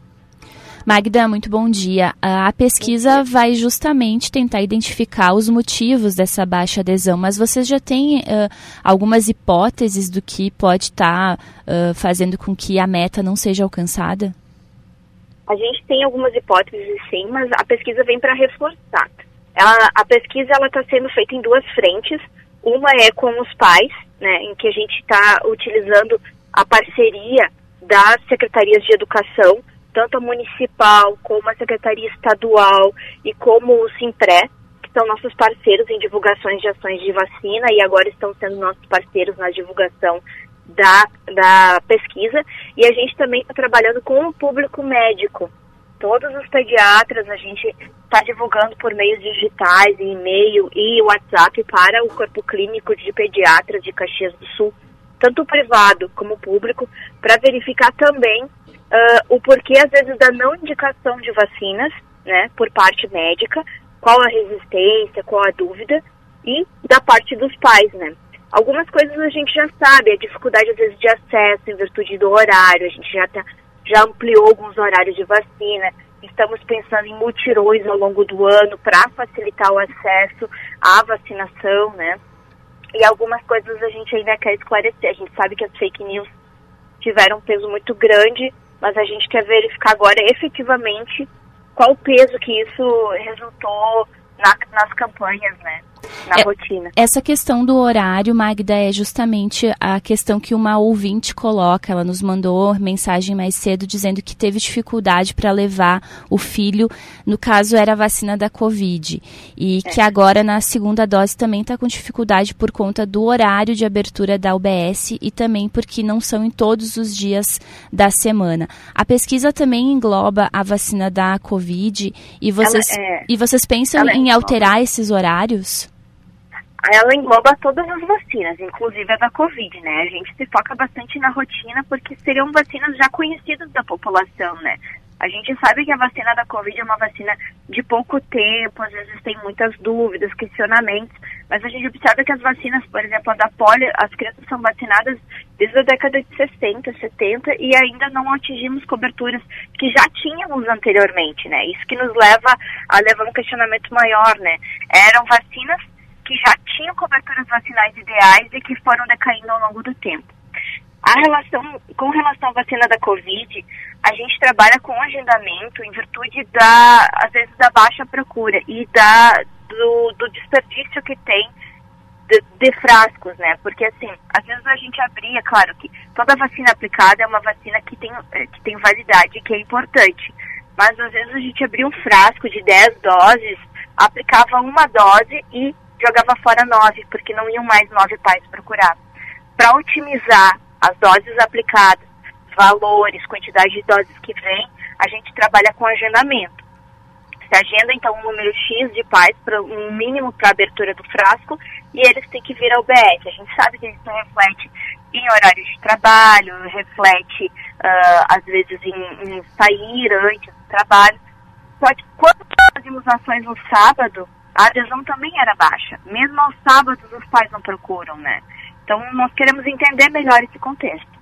Speaker 3: Magda, muito bom dia. A pesquisa vai justamente tentar identificar os motivos dessa baixa adesão, mas vocês já têm uh, algumas hipóteses do que pode estar tá, uh, fazendo com que a meta não seja alcançada?
Speaker 15: A gente tem algumas hipóteses, sim, mas a pesquisa vem para reforçar. Ela, a pesquisa ela está sendo feita em duas frentes. Uma é com os pais, né, em que a gente está utilizando a parceria das secretarias de educação tanto a municipal como a secretaria estadual e como o Simpré, que são nossos parceiros em divulgações de ações de vacina e agora estão sendo nossos parceiros na divulgação da, da pesquisa. E a gente também está trabalhando com o público médico, Todos os pediatras a gente está divulgando por meios digitais, e-mail e WhatsApp para o corpo clínico de pediatras de Caxias do Sul, tanto privado como público, para verificar também uh, o porquê, às vezes, da não indicação de vacinas, né, por parte médica, qual a resistência, qual a dúvida, e da parte dos pais, né. Algumas coisas a gente já sabe, a dificuldade, às vezes, de acesso em virtude do horário, a gente já está já ampliou alguns horários de vacina. Estamos pensando em mutirões ao longo do ano para facilitar o acesso à vacinação, né? E algumas coisas a gente ainda quer esclarecer. A gente sabe que as fake news tiveram um peso muito grande, mas a gente quer verificar agora efetivamente qual o peso que isso resultou na, nas campanhas, né? Na
Speaker 3: é,
Speaker 15: rotina.
Speaker 3: Essa questão do horário, Magda, é justamente a questão que uma ouvinte coloca. Ela nos mandou mensagem mais cedo dizendo que teve dificuldade para levar o filho. No caso, era a vacina da Covid. E é. que agora, na segunda dose, também está com dificuldade por conta do horário de abertura da UBS e também porque não são em todos os dias da semana. A pesquisa também engloba a vacina da Covid e vocês, é, e vocês pensam em alterar esses horários?
Speaker 15: Ela engloba todas as vacinas, inclusive a da Covid, né? A gente se foca bastante na rotina porque seriam vacinas já conhecidas da população, né? A gente sabe que a vacina da Covid é uma vacina de pouco tempo, às vezes tem muitas dúvidas, questionamentos, mas a gente observa que as vacinas, por exemplo, a da polio, as crianças são vacinadas desde a década de 60, 70 e ainda não atingimos coberturas que já tínhamos anteriormente, né? Isso que nos leva a levar um questionamento maior, né? Eram vacinas que já tinham coberturas vacinais ideais e que foram decaindo ao longo do tempo. A relação, com relação à vacina da Covid, a gente trabalha com agendamento em virtude da, às vezes, da baixa procura e da, do, do desperdício que tem de, de, frascos, né? Porque, assim, às vezes a gente abria, claro que toda vacina aplicada é uma vacina que tem, eh, que tem validade, que é importante. Mas, às vezes, a gente abria um frasco de 10 doses, aplicava uma dose e jogava fora nove, porque não iam mais nove pais procurar. Para otimizar as doses aplicadas, valores, quantidade de doses que vem, a gente trabalha com agendamento. Se agenda então um número X de pais, para um mínimo para abertura do frasco, e eles têm que vir ao BS. A gente sabe que isso reflete em horário de trabalho, reflete uh, às vezes em, em sair antes do trabalho. Só que quando fazemos ações no sábado, a adesão também era baixa. Mesmo aos sábados os pais não procuram, né? Então nós queremos entender melhor esse contexto.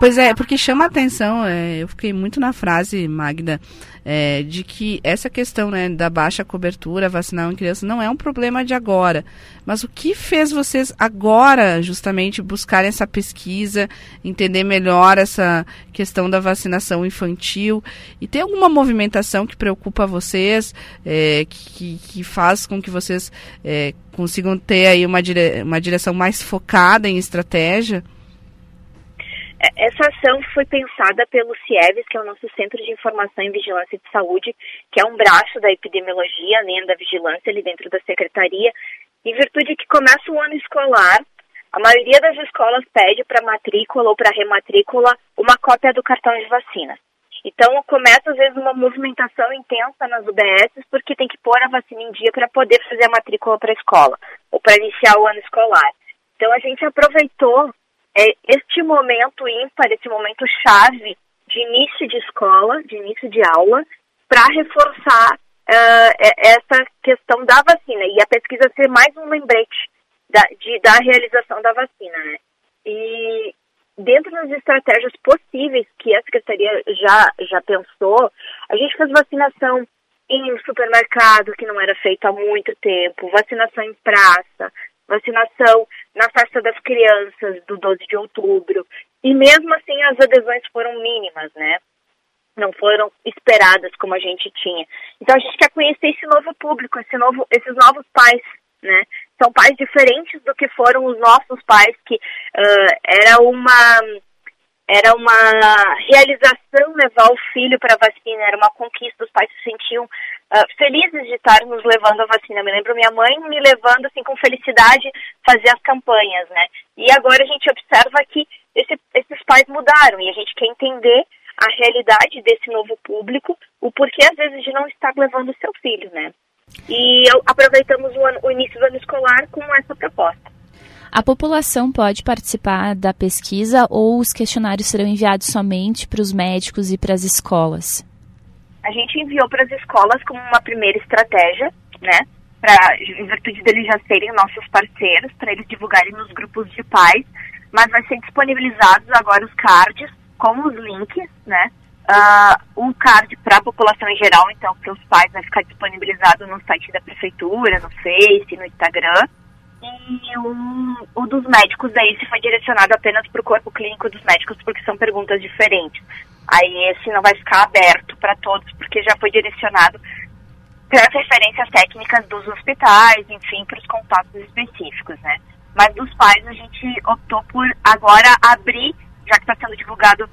Speaker 2: Pois é, porque chama a atenção, é, eu fiquei muito na frase, Magda, é, de que essa questão né, da baixa cobertura vacinal em crianças não é um problema de agora. Mas o que fez vocês agora, justamente, buscar essa pesquisa, entender melhor essa questão da vacinação infantil? E tem alguma movimentação que preocupa vocês, é, que, que faz com que vocês é, consigam ter aí uma, dire uma direção mais focada em estratégia?
Speaker 15: É, essa ação foi pensada pelo CIEVES, que é o nosso Centro de Informação e Vigilância de Saúde, que é um braço da epidemiologia, nem da vigilância ali dentro da secretaria, em virtude que começa o ano escolar, a maioria das escolas pede para matrícula ou para rematrícula uma cópia do cartão de vacina. Então começa às vezes uma movimentação intensa nas UBSs porque tem que pôr a vacina em dia para poder fazer a matrícula para a escola ou para iniciar o ano escolar. Então a gente aproveitou é este momento ímpar, esse momento chave de início de escola, de início de aula, para reforçar uh, essa questão da vacina e a pesquisa ser mais um lembrete da, de, da realização da vacina. Né? E dentro das estratégias possíveis que a Secretaria já, já pensou, a gente fez vacinação em supermercado, que não era feito há muito tempo, vacinação em praça, vacinação na festa das crianças do 12 de outubro. E mesmo assim as adesões foram mínimas, né? Não foram esperadas como a gente tinha. Então a gente quer conhecer esse novo público, esse novo, esses novos pais, né? São pais diferentes do que foram os nossos pais, que uh, era uma era uma realização levar o filho para a vacina, era uma conquista, os pais se sentiam uh, felizes de estar nos levando à vacina. Eu me lembro minha mãe me levando assim com felicidade fazer as campanhas, né? E agora a gente observa que esse, esses pais mudaram e a gente quer entender a realidade desse novo público, o porquê às vezes de não estar levando o seu filho, né? E aproveitamos o, ano, o início do ano escolar com essa proposta.
Speaker 3: A população pode participar da pesquisa ou os questionários serão enviados somente para os médicos e para as escolas?
Speaker 15: A gente enviou para as escolas como uma primeira estratégia, né? Pra, em virtude deles já serem nossos parceiros, para eles divulgarem nos grupos de pais, mas vai ser disponibilizados agora os cards com os links, né? Uh, um card para a população em geral, então para os pais vai ficar disponibilizado no site da prefeitura, no Face, no Instagram e o, o dos médicos daí se foi direcionado apenas para o corpo clínico dos médicos, porque são perguntas diferentes. Aí esse não vai ficar aberto para todos, porque já foi direcionado para as referências técnicas dos hospitais, enfim, para os contatos específicos, né? Mas dos pais a gente optou por agora abrir, já que está sendo divulgado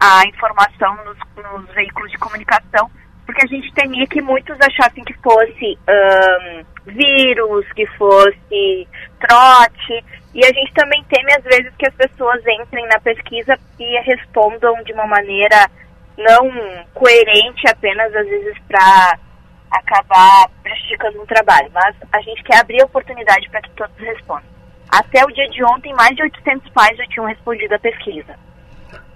Speaker 15: a informação nos, nos veículos de comunicação, porque a gente temia que muitos achassem que fosse um, vírus, que fosse trote, e a gente também teme às vezes que as pessoas entrem na pesquisa e respondam de uma maneira não coerente, apenas às vezes para acabar prejudicando o trabalho. Mas a gente quer abrir a oportunidade para que todos respondam. Até o dia de ontem, mais de 800 pais já tinham respondido a pesquisa.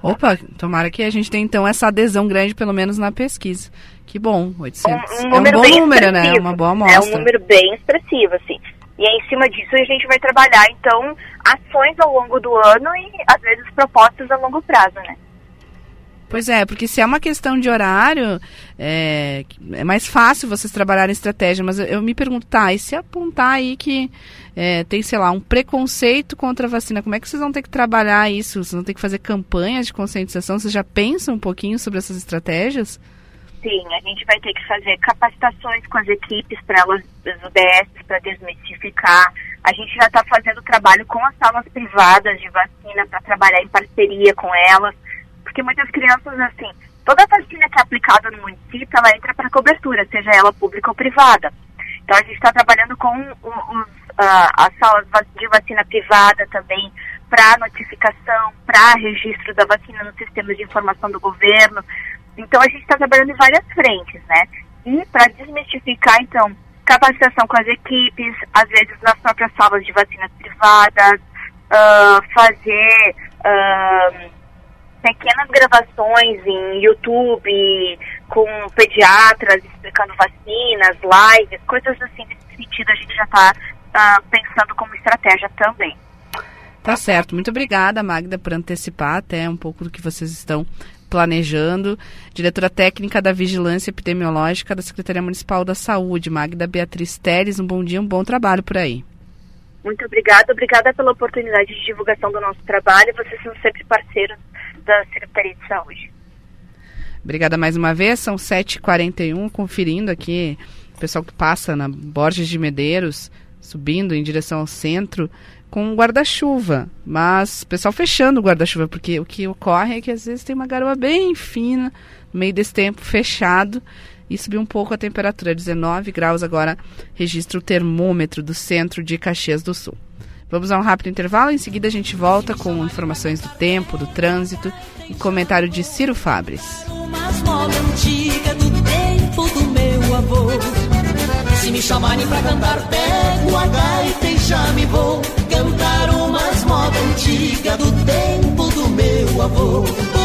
Speaker 2: Opa, tomara que a gente tenha então essa adesão grande, pelo menos na pesquisa. Que bom, 800. Um, um é um bom número, né? né? Uma boa amostra.
Speaker 15: É um número bem expressivo, assim. E aí, em cima disso, a gente vai trabalhar, então, ações ao longo do ano e, às vezes, propostas a longo prazo, né?
Speaker 2: Pois é, porque se é uma questão de horário, é, é mais fácil vocês trabalharem estratégia, mas eu, me pergunto, tá, e se apontar aí que é, tem, sei lá, um preconceito contra a vacina, como é que vocês vão ter que trabalhar isso? Vocês vão ter que fazer campanhas de conscientização? Vocês já pensam um pouquinho sobre essas estratégias?
Speaker 15: Sim, a gente vai ter que fazer capacitações com as equipes para elas, as UBS, para desmistificar. A gente já está fazendo trabalho com as salas privadas de vacina para trabalhar em parceria com elas porque muitas crianças, assim, toda vacina que é aplicada no município, ela entra para cobertura, seja ela pública ou privada. Então, a gente está trabalhando com os, uh, as salas de vacina privada também, para notificação, para registro da vacina no sistema de informação do governo. Então, a gente está trabalhando em várias frentes, né? E para desmistificar, então, capacitação com as equipes, às vezes nas próprias salas de vacinas privadas, uh, fazer. Uh, pequenas gravações em YouTube com pediatras explicando vacinas, lives, coisas assim nesse sentido a gente já está uh, ah, pensando como estratégia também.
Speaker 2: Tá certo. Muito obrigada, Magda, por antecipar até um pouco do que vocês estão planejando. Diretora técnica da Vigilância Epidemiológica da Secretaria Municipal da Saúde, Magda Beatriz Teres. Um bom dia, um bom trabalho por aí.
Speaker 15: Muito obrigada. Obrigada pela oportunidade de divulgação do nosso trabalho. Vocês são sempre parceiros da Secretaria de Saúde.
Speaker 2: Obrigada mais uma vez, são 7h41, conferindo aqui o pessoal que passa na Borges de Medeiros, subindo em direção ao centro, com guarda-chuva, mas o pessoal fechando o guarda-chuva, porque o que ocorre é que às vezes tem uma garoa bem fina, no meio desse tempo fechado, e subiu um pouco a temperatura, 19 graus agora, registra o termômetro do centro de Caxias do Sul. Vamos a um rápido intervalo, em seguida a gente volta com informações do tempo, do trânsito e comentário de Ciro Fabres. Se me chamarem pra cantar, pego a gaita e já me vou cantar umas modas antigas do tempo do meu avô.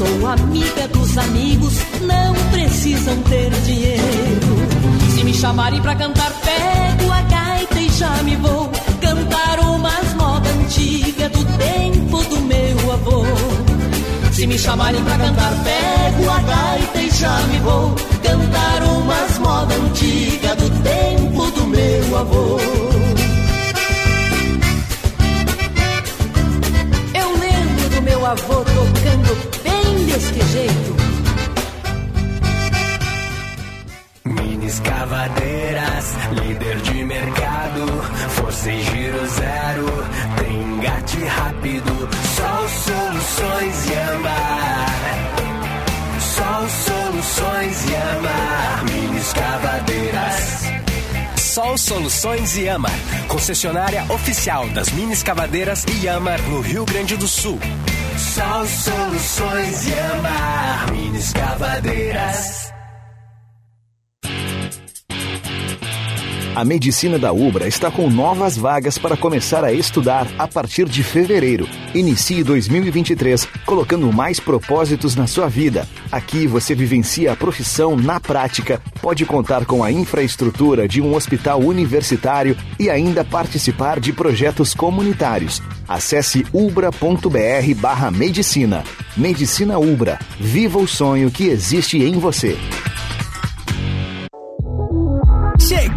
Speaker 2: Sou amiga dos amigos, não precisam ter dinheiro. Se me chamarem pra cantar, pego a gaita e já me vou cantar umas modas antigas do tempo do meu avô. Se me chamarem pra cantar, pego a gaita e já me vou cantar umas modas antigas do tempo do meu avô. meu avô tocando bem deste jeito. Mini escavadeiras, líder de mercado, força e giro zero, tem engate rápido, Sol Soluções e Amar. Sol Soluções e Amar, mini escavadeiras.
Speaker 16: Sol Soluções e Amar, concessionária oficial das mini escavadeiras e Amar no Rio Grande do Sul. Sol Soluções Yamar, mini escavadeiras.
Speaker 17: A medicina da Ubra está com novas vagas para começar a estudar a partir de fevereiro. Inicie 2023 colocando mais propósitos na sua vida. Aqui você vivencia a profissão na prática, pode contar com a infraestrutura de um hospital universitário e ainda participar de projetos comunitários. Acesse ubra.br/medicina. Medicina Ubra. Viva o sonho que existe em você.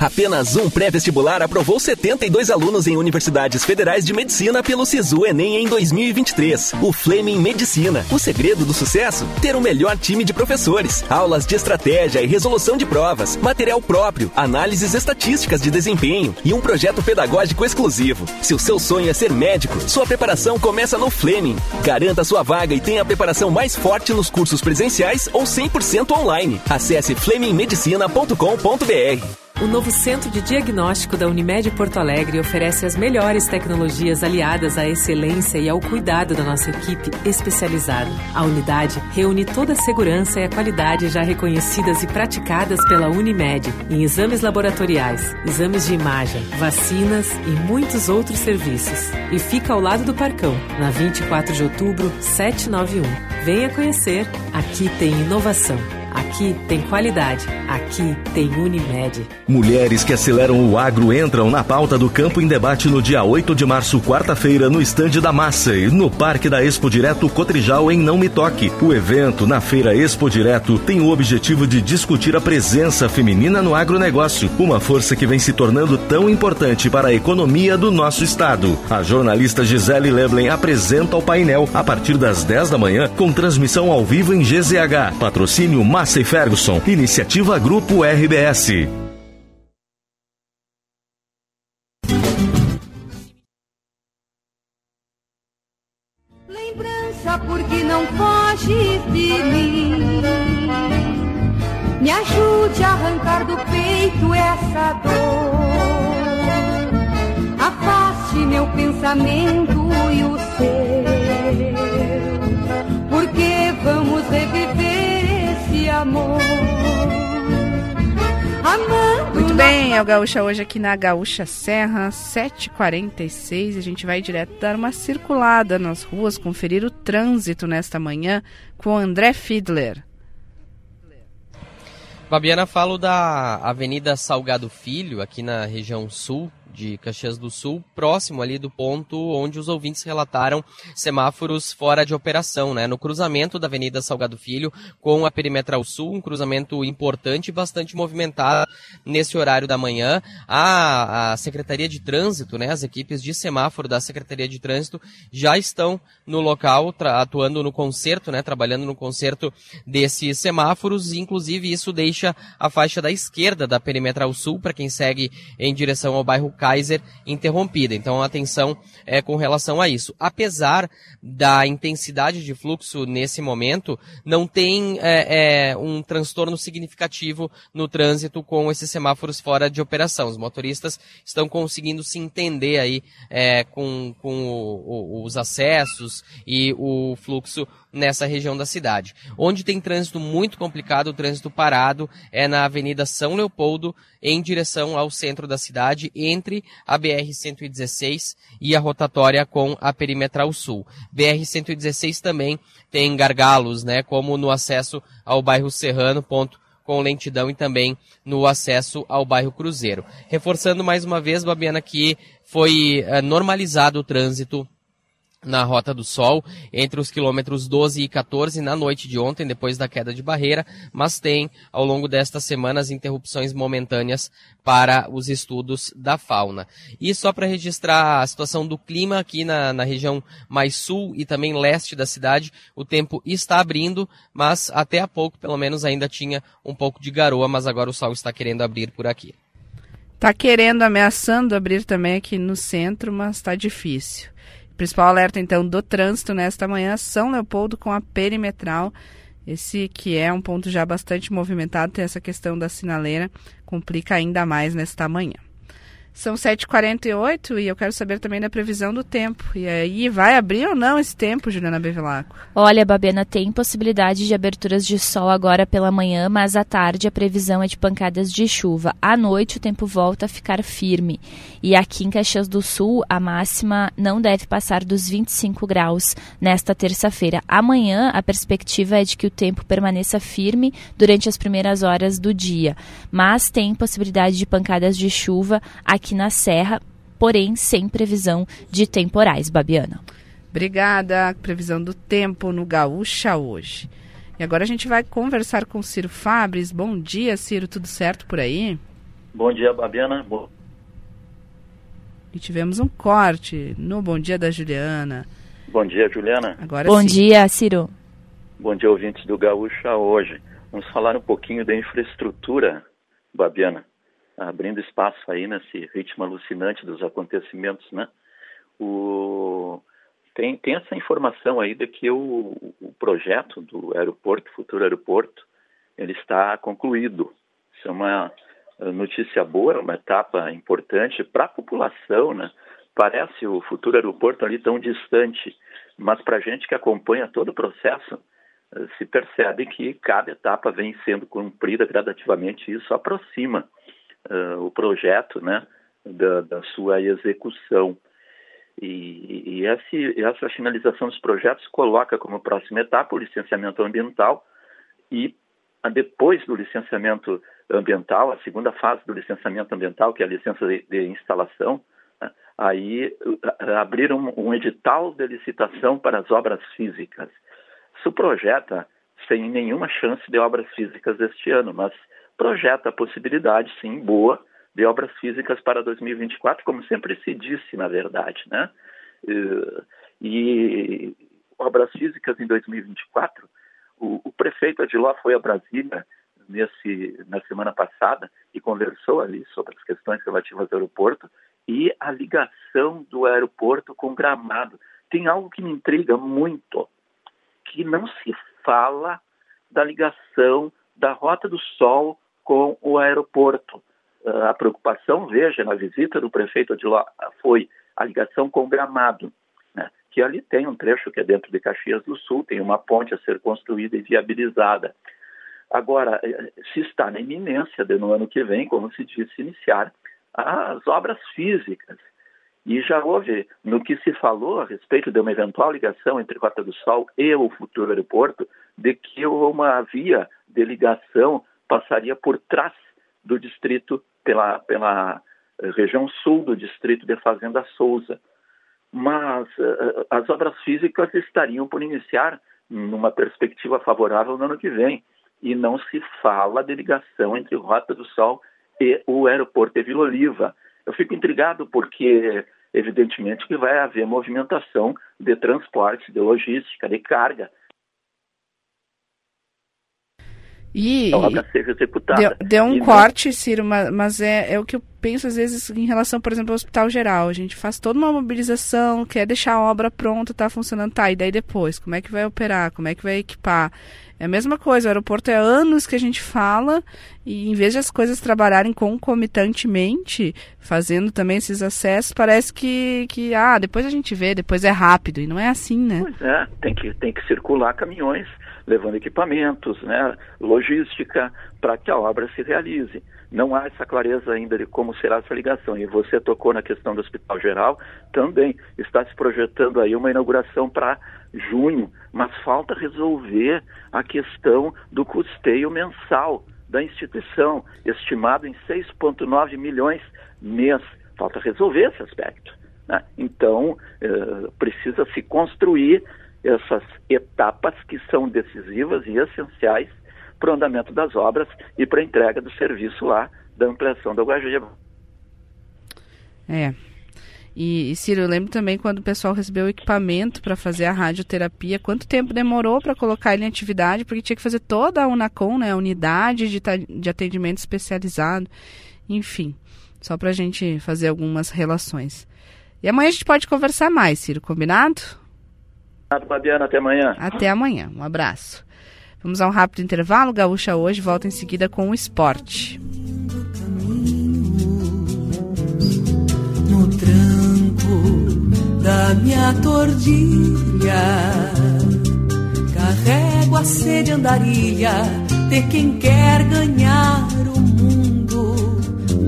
Speaker 18: Apenas um pré-vestibular aprovou 72 alunos em universidades federais de medicina pelo Sisu Enem em 2023. O Fleming Medicina. O segredo do sucesso? Ter o melhor time de professores, aulas de estratégia e resolução de provas, material próprio, análises estatísticas de desempenho e um projeto pedagógico exclusivo. Se o seu sonho é ser médico, sua preparação começa no Fleming. Garanta sua vaga e tenha a preparação mais forte nos cursos presenciais ou 100% online. Acesse flemingmedicina.com.br.
Speaker 19: O novo Centro de Diagnóstico da Unimed Porto Alegre oferece as melhores tecnologias aliadas à excelência e ao cuidado da nossa equipe especializada. A unidade reúne toda a segurança e a qualidade já reconhecidas e praticadas pela Unimed em exames laboratoriais, exames de imagem, vacinas e muitos outros serviços. E fica ao lado do Parcão, na 24 de outubro, 791. Venha conhecer. Aqui tem inovação. Aqui tem qualidade. Aqui tem Unimed.
Speaker 1: Mulheres que aceleram o agro entram na pauta do Campo em Debate no dia 8 de março, quarta-feira, no estande da Massa e no Parque da Expo Direto Cotrijal em Não Me Toque. O evento na Feira Expo Direto tem o objetivo de discutir a presença feminina no agronegócio, uma força que vem se tornando tão importante para a economia do nosso estado. A jornalista Gisele Leblen apresenta o painel a partir das 10 da manhã com transmissão ao vivo em GZH. Patrocínio Massa e Ferguson. Iniciativa Grupo RBS.
Speaker 20: Lembrança porque não foges de mim. Me ajude a arrancar do peito essa dor. Afaste meu pensamento
Speaker 2: bem, é o Gaúcha hoje aqui na Gaúcha Serra, 7h46. A gente vai direto dar uma circulada nas ruas, conferir o trânsito nesta manhã com André Fiedler.
Speaker 4: Fabiana, falo da Avenida Salgado Filho, aqui na região sul de Caxias do Sul, próximo ali do ponto onde os ouvintes relataram semáforos fora de operação, né? No cruzamento da Avenida Salgado Filho com a Perimetral Sul, um cruzamento importante e bastante movimentado nesse horário da manhã. A, a Secretaria de Trânsito, né? As equipes de semáforo da Secretaria de Trânsito já estão no local, atuando no conserto, né? Trabalhando no conserto desses semáforos, inclusive isso deixa a faixa da esquerda da Perimetral Sul, para quem segue em direção ao bairro Kaiser interrompida. Então, atenção é, com relação a isso. Apesar da intensidade de fluxo nesse momento, não tem é, é, um transtorno significativo no trânsito com esses semáforos fora de operação. Os motoristas estão conseguindo se entender aí é, com, com o, o, os acessos e o fluxo nessa região da cidade. Onde tem trânsito muito complicado, o trânsito parado, é na Avenida São Leopoldo, em direção ao centro da cidade, entre a BR-116 e a rotatória com a Perimetral Sul. BR-116 também tem gargalos, né, como no acesso ao bairro Serrano, ponto com lentidão e também no acesso ao bairro Cruzeiro. Reforçando mais uma vez, Babiana, que foi uh, normalizado o trânsito na Rota do Sol, entre os quilômetros 12 e 14 na noite de ontem, depois da queda de barreira, mas tem, ao longo destas semanas, interrupções momentâneas para os estudos da fauna. E só para registrar a situação do clima aqui na, na região mais sul e também leste da cidade, o tempo está abrindo, mas até há pouco, pelo menos, ainda tinha um pouco de garoa, mas agora o sol está querendo abrir por aqui.
Speaker 2: Está querendo, ameaçando abrir também aqui no centro, mas está difícil. Principal alerta, então, do trânsito nesta manhã, São Leopoldo com a perimetral. Esse que é um ponto já bastante movimentado, tem essa questão da sinaleira, complica ainda mais nesta manhã. São 7h48 e eu quero saber também da previsão do tempo. E aí, vai abrir ou não esse tempo, Juliana Bevilacqua?
Speaker 3: Olha, Babiana, tem possibilidade de aberturas de sol agora pela manhã, mas à tarde a previsão é de pancadas de chuva. À noite o tempo volta a ficar firme. E aqui em Caxias do Sul, a máxima não deve passar dos 25 graus nesta terça-feira. Amanhã, a perspectiva é de que o tempo permaneça firme durante as primeiras horas do dia. Mas tem possibilidade de pancadas de chuva aqui aqui na Serra, porém sem previsão de temporais, Babiana.
Speaker 2: Obrigada. Previsão do tempo no Gaúcha hoje. E agora a gente vai conversar com Ciro Fabres. Bom dia, Ciro. Tudo certo por aí?
Speaker 21: Bom dia, Babiana. Bom...
Speaker 2: E tivemos um corte no Bom Dia da Juliana.
Speaker 21: Bom dia, Juliana.
Speaker 2: Agora
Speaker 3: Bom
Speaker 2: sim.
Speaker 3: dia, Ciro.
Speaker 21: Bom dia, ouvintes do Gaúcha hoje. Vamos falar um pouquinho da infraestrutura, Babiana abrindo espaço aí nesse ritmo alucinante dos acontecimentos, né? O... Tem, tem essa informação aí de que o, o projeto do aeroporto, futuro aeroporto, ele está concluído. Isso é uma notícia boa, uma etapa importante para a população, né? Parece o futuro aeroporto ali tão distante, mas para a gente que acompanha todo o processo, se percebe que cada etapa vem sendo cumprida gradativamente e isso aproxima uh, o projeto, né, da, da sua execução. E, e esse, essa finalização dos projetos coloca como próxima etapa o licenciamento ambiental e depois do licenciamento ambiental, a segunda fase do licenciamento ambiental, que é a licença de, de instalação, né, aí abriram um edital de licitação para as obras físicas. Isso projeta sem nenhuma chance de obras físicas este ano, mas projeta a possibilidade, sim, boa, de obras físicas para 2024, como sempre se disse, na verdade, né? E obras físicas em 2024, o, o prefeito Adiló foi a Brasília nesse, na semana passada e conversou ali sobre as questões relativas ao aeroporto e a ligação do aeroporto com Gramado. Tem algo que me intriga muito, que não se fala da ligação da Rota do Sol com o aeroporto. Uh, a preocupação, veja, na visita do prefeito de lá, foi a ligação com Gramado, né, que ali tem um trecho que é dentro de Caxias do Sul, tem uma ponte a ser construída e viabilizada. Agora, eh, se está na iminência de no ano que vem, como se disse, iniciar as obras físicas. E já houve, no que se falou a respeito de uma eventual ligação entre Rota do Sol e o futuro aeroporto, de que uma via de ligação passaria por trás do distrito, pela, pela eh, região sul do distrito de Fazenda Souza. Mas uh, as obras físicas estariam por iniciar numa perspectiva favorável no ano que vem. E não se fala de ligação entre Rota do Sol e o aeroporto de Vila Oliva. Eu fico intrigado porque, evidentemente, que vai haver movimentação de transporte, de logística, de carga
Speaker 2: E,
Speaker 21: a obra seja executada.
Speaker 2: Deu, deu um
Speaker 21: e
Speaker 2: corte. Ciro, mas, mas é, é o que eu penso às vezes em relação, por exemplo, ao Hospital Geral. A gente faz toda uma mobilização, quer deixar a obra pronta, tá funcionando, tá, e daí depois, como é que vai operar, como é que vai equipar? É a mesma coisa, o aeroporto é anos que a gente fala, e em vez de as coisas trabalharem concomitantemente, fazendo também esses acessos, parece que, que ah, depois a gente vê, depois é rápido, e não é assim, né?
Speaker 21: Pois é, tem que, tem que circular caminhões levando equipamentos, né, logística, para que a obra se realize. Não há essa clareza ainda de como será essa ligação. E você tocou na questão do Hospital Geral, também está se projetando aí uma inauguração para junho, mas falta resolver a questão do custeio mensal da instituição, estimado em 6,9 milhões mês. Falta resolver esse aspecto. Né? Então, eh, precisa se construir essas etapas que são decisivas e essenciais para o andamento das obras e para a entrega do serviço lá da ampliação da Guajiba.
Speaker 2: É. E, e Ciro, eu lembro também quando o pessoal recebeu o equipamento para fazer a radioterapia, quanto tempo demorou para colocar ele em atividade, porque tinha que fazer toda a UNACOM, né, a unidade de, de atendimento especializado, enfim, só para a gente fazer algumas relações. E amanhã a gente pode conversar mais, Ciro, combinado?
Speaker 21: Obrigado, Fabiana, até amanhã.
Speaker 2: Até amanhã, um abraço. Vamos a um rápido intervalo, Gaúcha hoje volta em seguida com o esporte.
Speaker 5: No tranco da minha tordilha, carrego a sede andarilha de quem quer ganhar o mundo,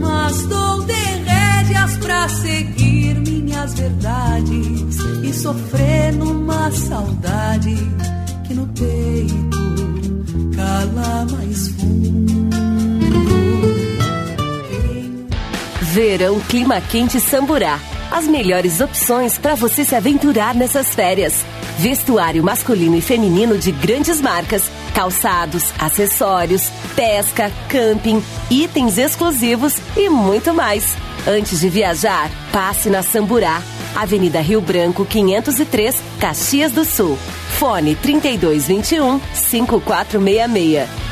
Speaker 5: mas dou de rédeas pra seguir minhas verdades e sofrer numa saudade que no peito cala mais fundo.
Speaker 22: Verão Clima Quente Samburá. As melhores opções para você se aventurar nessas férias. Vestuário masculino e feminino de grandes marcas, calçados, acessórios, pesca, camping, itens exclusivos e muito mais. Antes de viajar, passe na Samburá, Avenida Rio Branco 503, Caxias do Sul. Fone 3221 5466.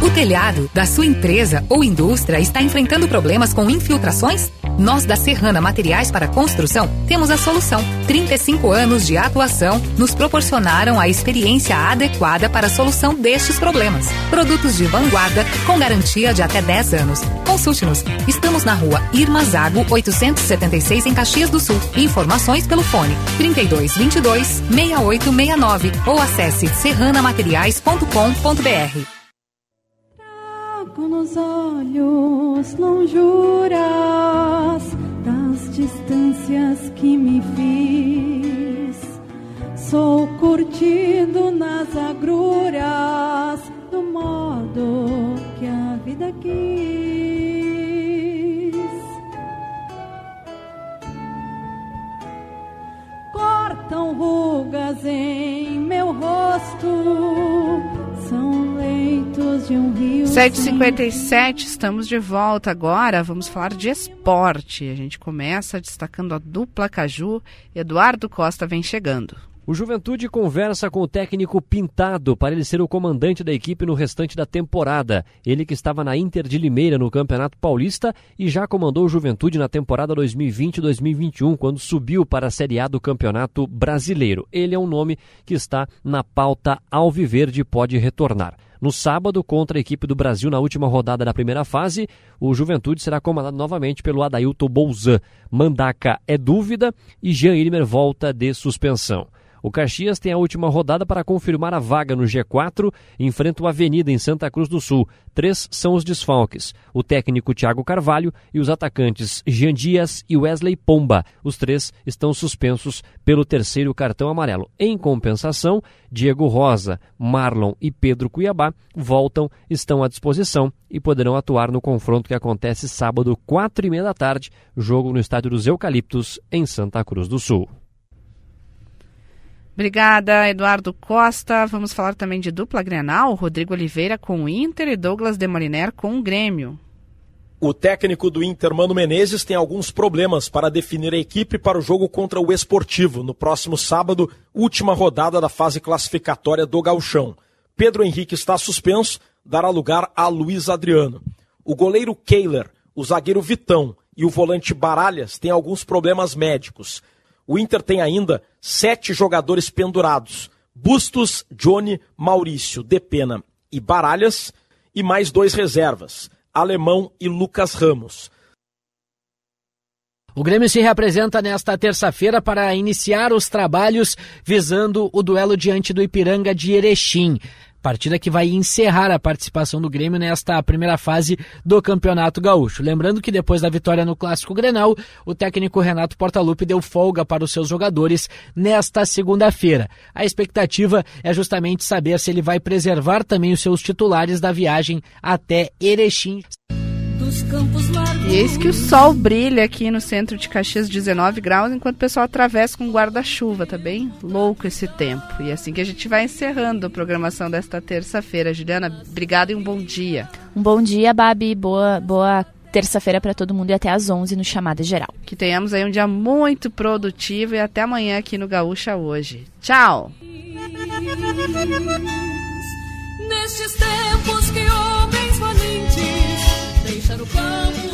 Speaker 12: O telhado da sua empresa ou indústria está enfrentando problemas com infiltrações? Nós da Serrana Materiais para Construção temos a solução. 35 anos de atuação nos proporcionaram a experiência adequada para a solução destes problemas. Produtos de vanguarda com garantia de até 10 anos. Consulte-nos. Estamos na rua Irma Zago 876 em Caxias do Sul. Informações pelo fone 32 22 6869 ou acesse serranamateriais.com.br
Speaker 23: nos olhos, não juras das distâncias que me fiz. Sou curtido nas agruras do modo que a vida quis. Cortam rugas em meu rosto são de um rio.
Speaker 2: 7h57, estamos de volta agora. Vamos falar de esporte. A gente começa destacando a dupla Caju. Eduardo Costa vem chegando.
Speaker 24: O Juventude conversa com o técnico Pintado para ele ser o comandante da equipe no restante da temporada. Ele que estava na Inter de Limeira no Campeonato Paulista e já comandou o Juventude na temporada 2020-2021, quando subiu para a Série A do Campeonato Brasileiro. Ele é um nome que está na pauta Alviverde e pode retornar. No sábado, contra a equipe do Brasil na última rodada da primeira fase, o Juventude será comandado novamente pelo Adailton Bolzan. Mandaca é dúvida e Jean Ilmer volta de suspensão. O Caxias tem a última rodada para confirmar a vaga no G4 e enfrenta o Avenida em Santa Cruz do Sul. Três são os desfalques: o técnico Thiago Carvalho e os atacantes Jean Dias e Wesley Pomba. Os três estão suspensos pelo terceiro cartão amarelo. Em compensação, Diego Rosa, Marlon e Pedro Cuiabá voltam, estão à disposição e poderão atuar no confronto que acontece sábado, quatro e meia da tarde, jogo no Estádio dos Eucaliptos, em Santa Cruz do Sul.
Speaker 2: Obrigada, Eduardo Costa. Vamos falar também de dupla Grenal, Rodrigo Oliveira com o Inter e Douglas Demoliner com o Grêmio.
Speaker 25: O técnico do Inter, Mano Menezes, tem alguns problemas para definir a equipe para o jogo contra o Esportivo, no próximo sábado, última rodada da fase classificatória do Gauchão. Pedro Henrique está suspenso, dará lugar a Luiz Adriano. O goleiro Kehler, o zagueiro Vitão e o volante Baralhas têm alguns problemas médicos. O Inter tem ainda sete jogadores pendurados: Bustos, Johnny, Maurício, Depena e Baralhas, e mais dois reservas: Alemão e Lucas Ramos.
Speaker 26: O Grêmio se representa nesta terça-feira para iniciar os trabalhos visando o duelo diante do Ipiranga de Erechim. Partida que vai encerrar a participação do Grêmio nesta primeira fase do Campeonato Gaúcho. Lembrando que depois da vitória no Clássico Grenal, o técnico Renato Portaluppi deu folga para os seus jogadores nesta segunda-feira. A expectativa é justamente saber se ele vai preservar também os seus titulares da viagem até Erechim.
Speaker 2: E eis que o sol brilha aqui no centro de Caxias, 19 graus, enquanto o pessoal atravessa com guarda-chuva. Tá bem louco esse tempo. E é assim que a gente vai encerrando a programação desta terça-feira. Juliana, obrigada e um bom dia.
Speaker 3: Um bom dia, Babi. Boa, boa terça-feira para todo mundo e até às 11 no Chamada Geral.
Speaker 2: Que tenhamos aí um dia muito produtivo e até amanhã aqui no Gaúcha hoje. Tchau!
Speaker 20: Nestes tempos que above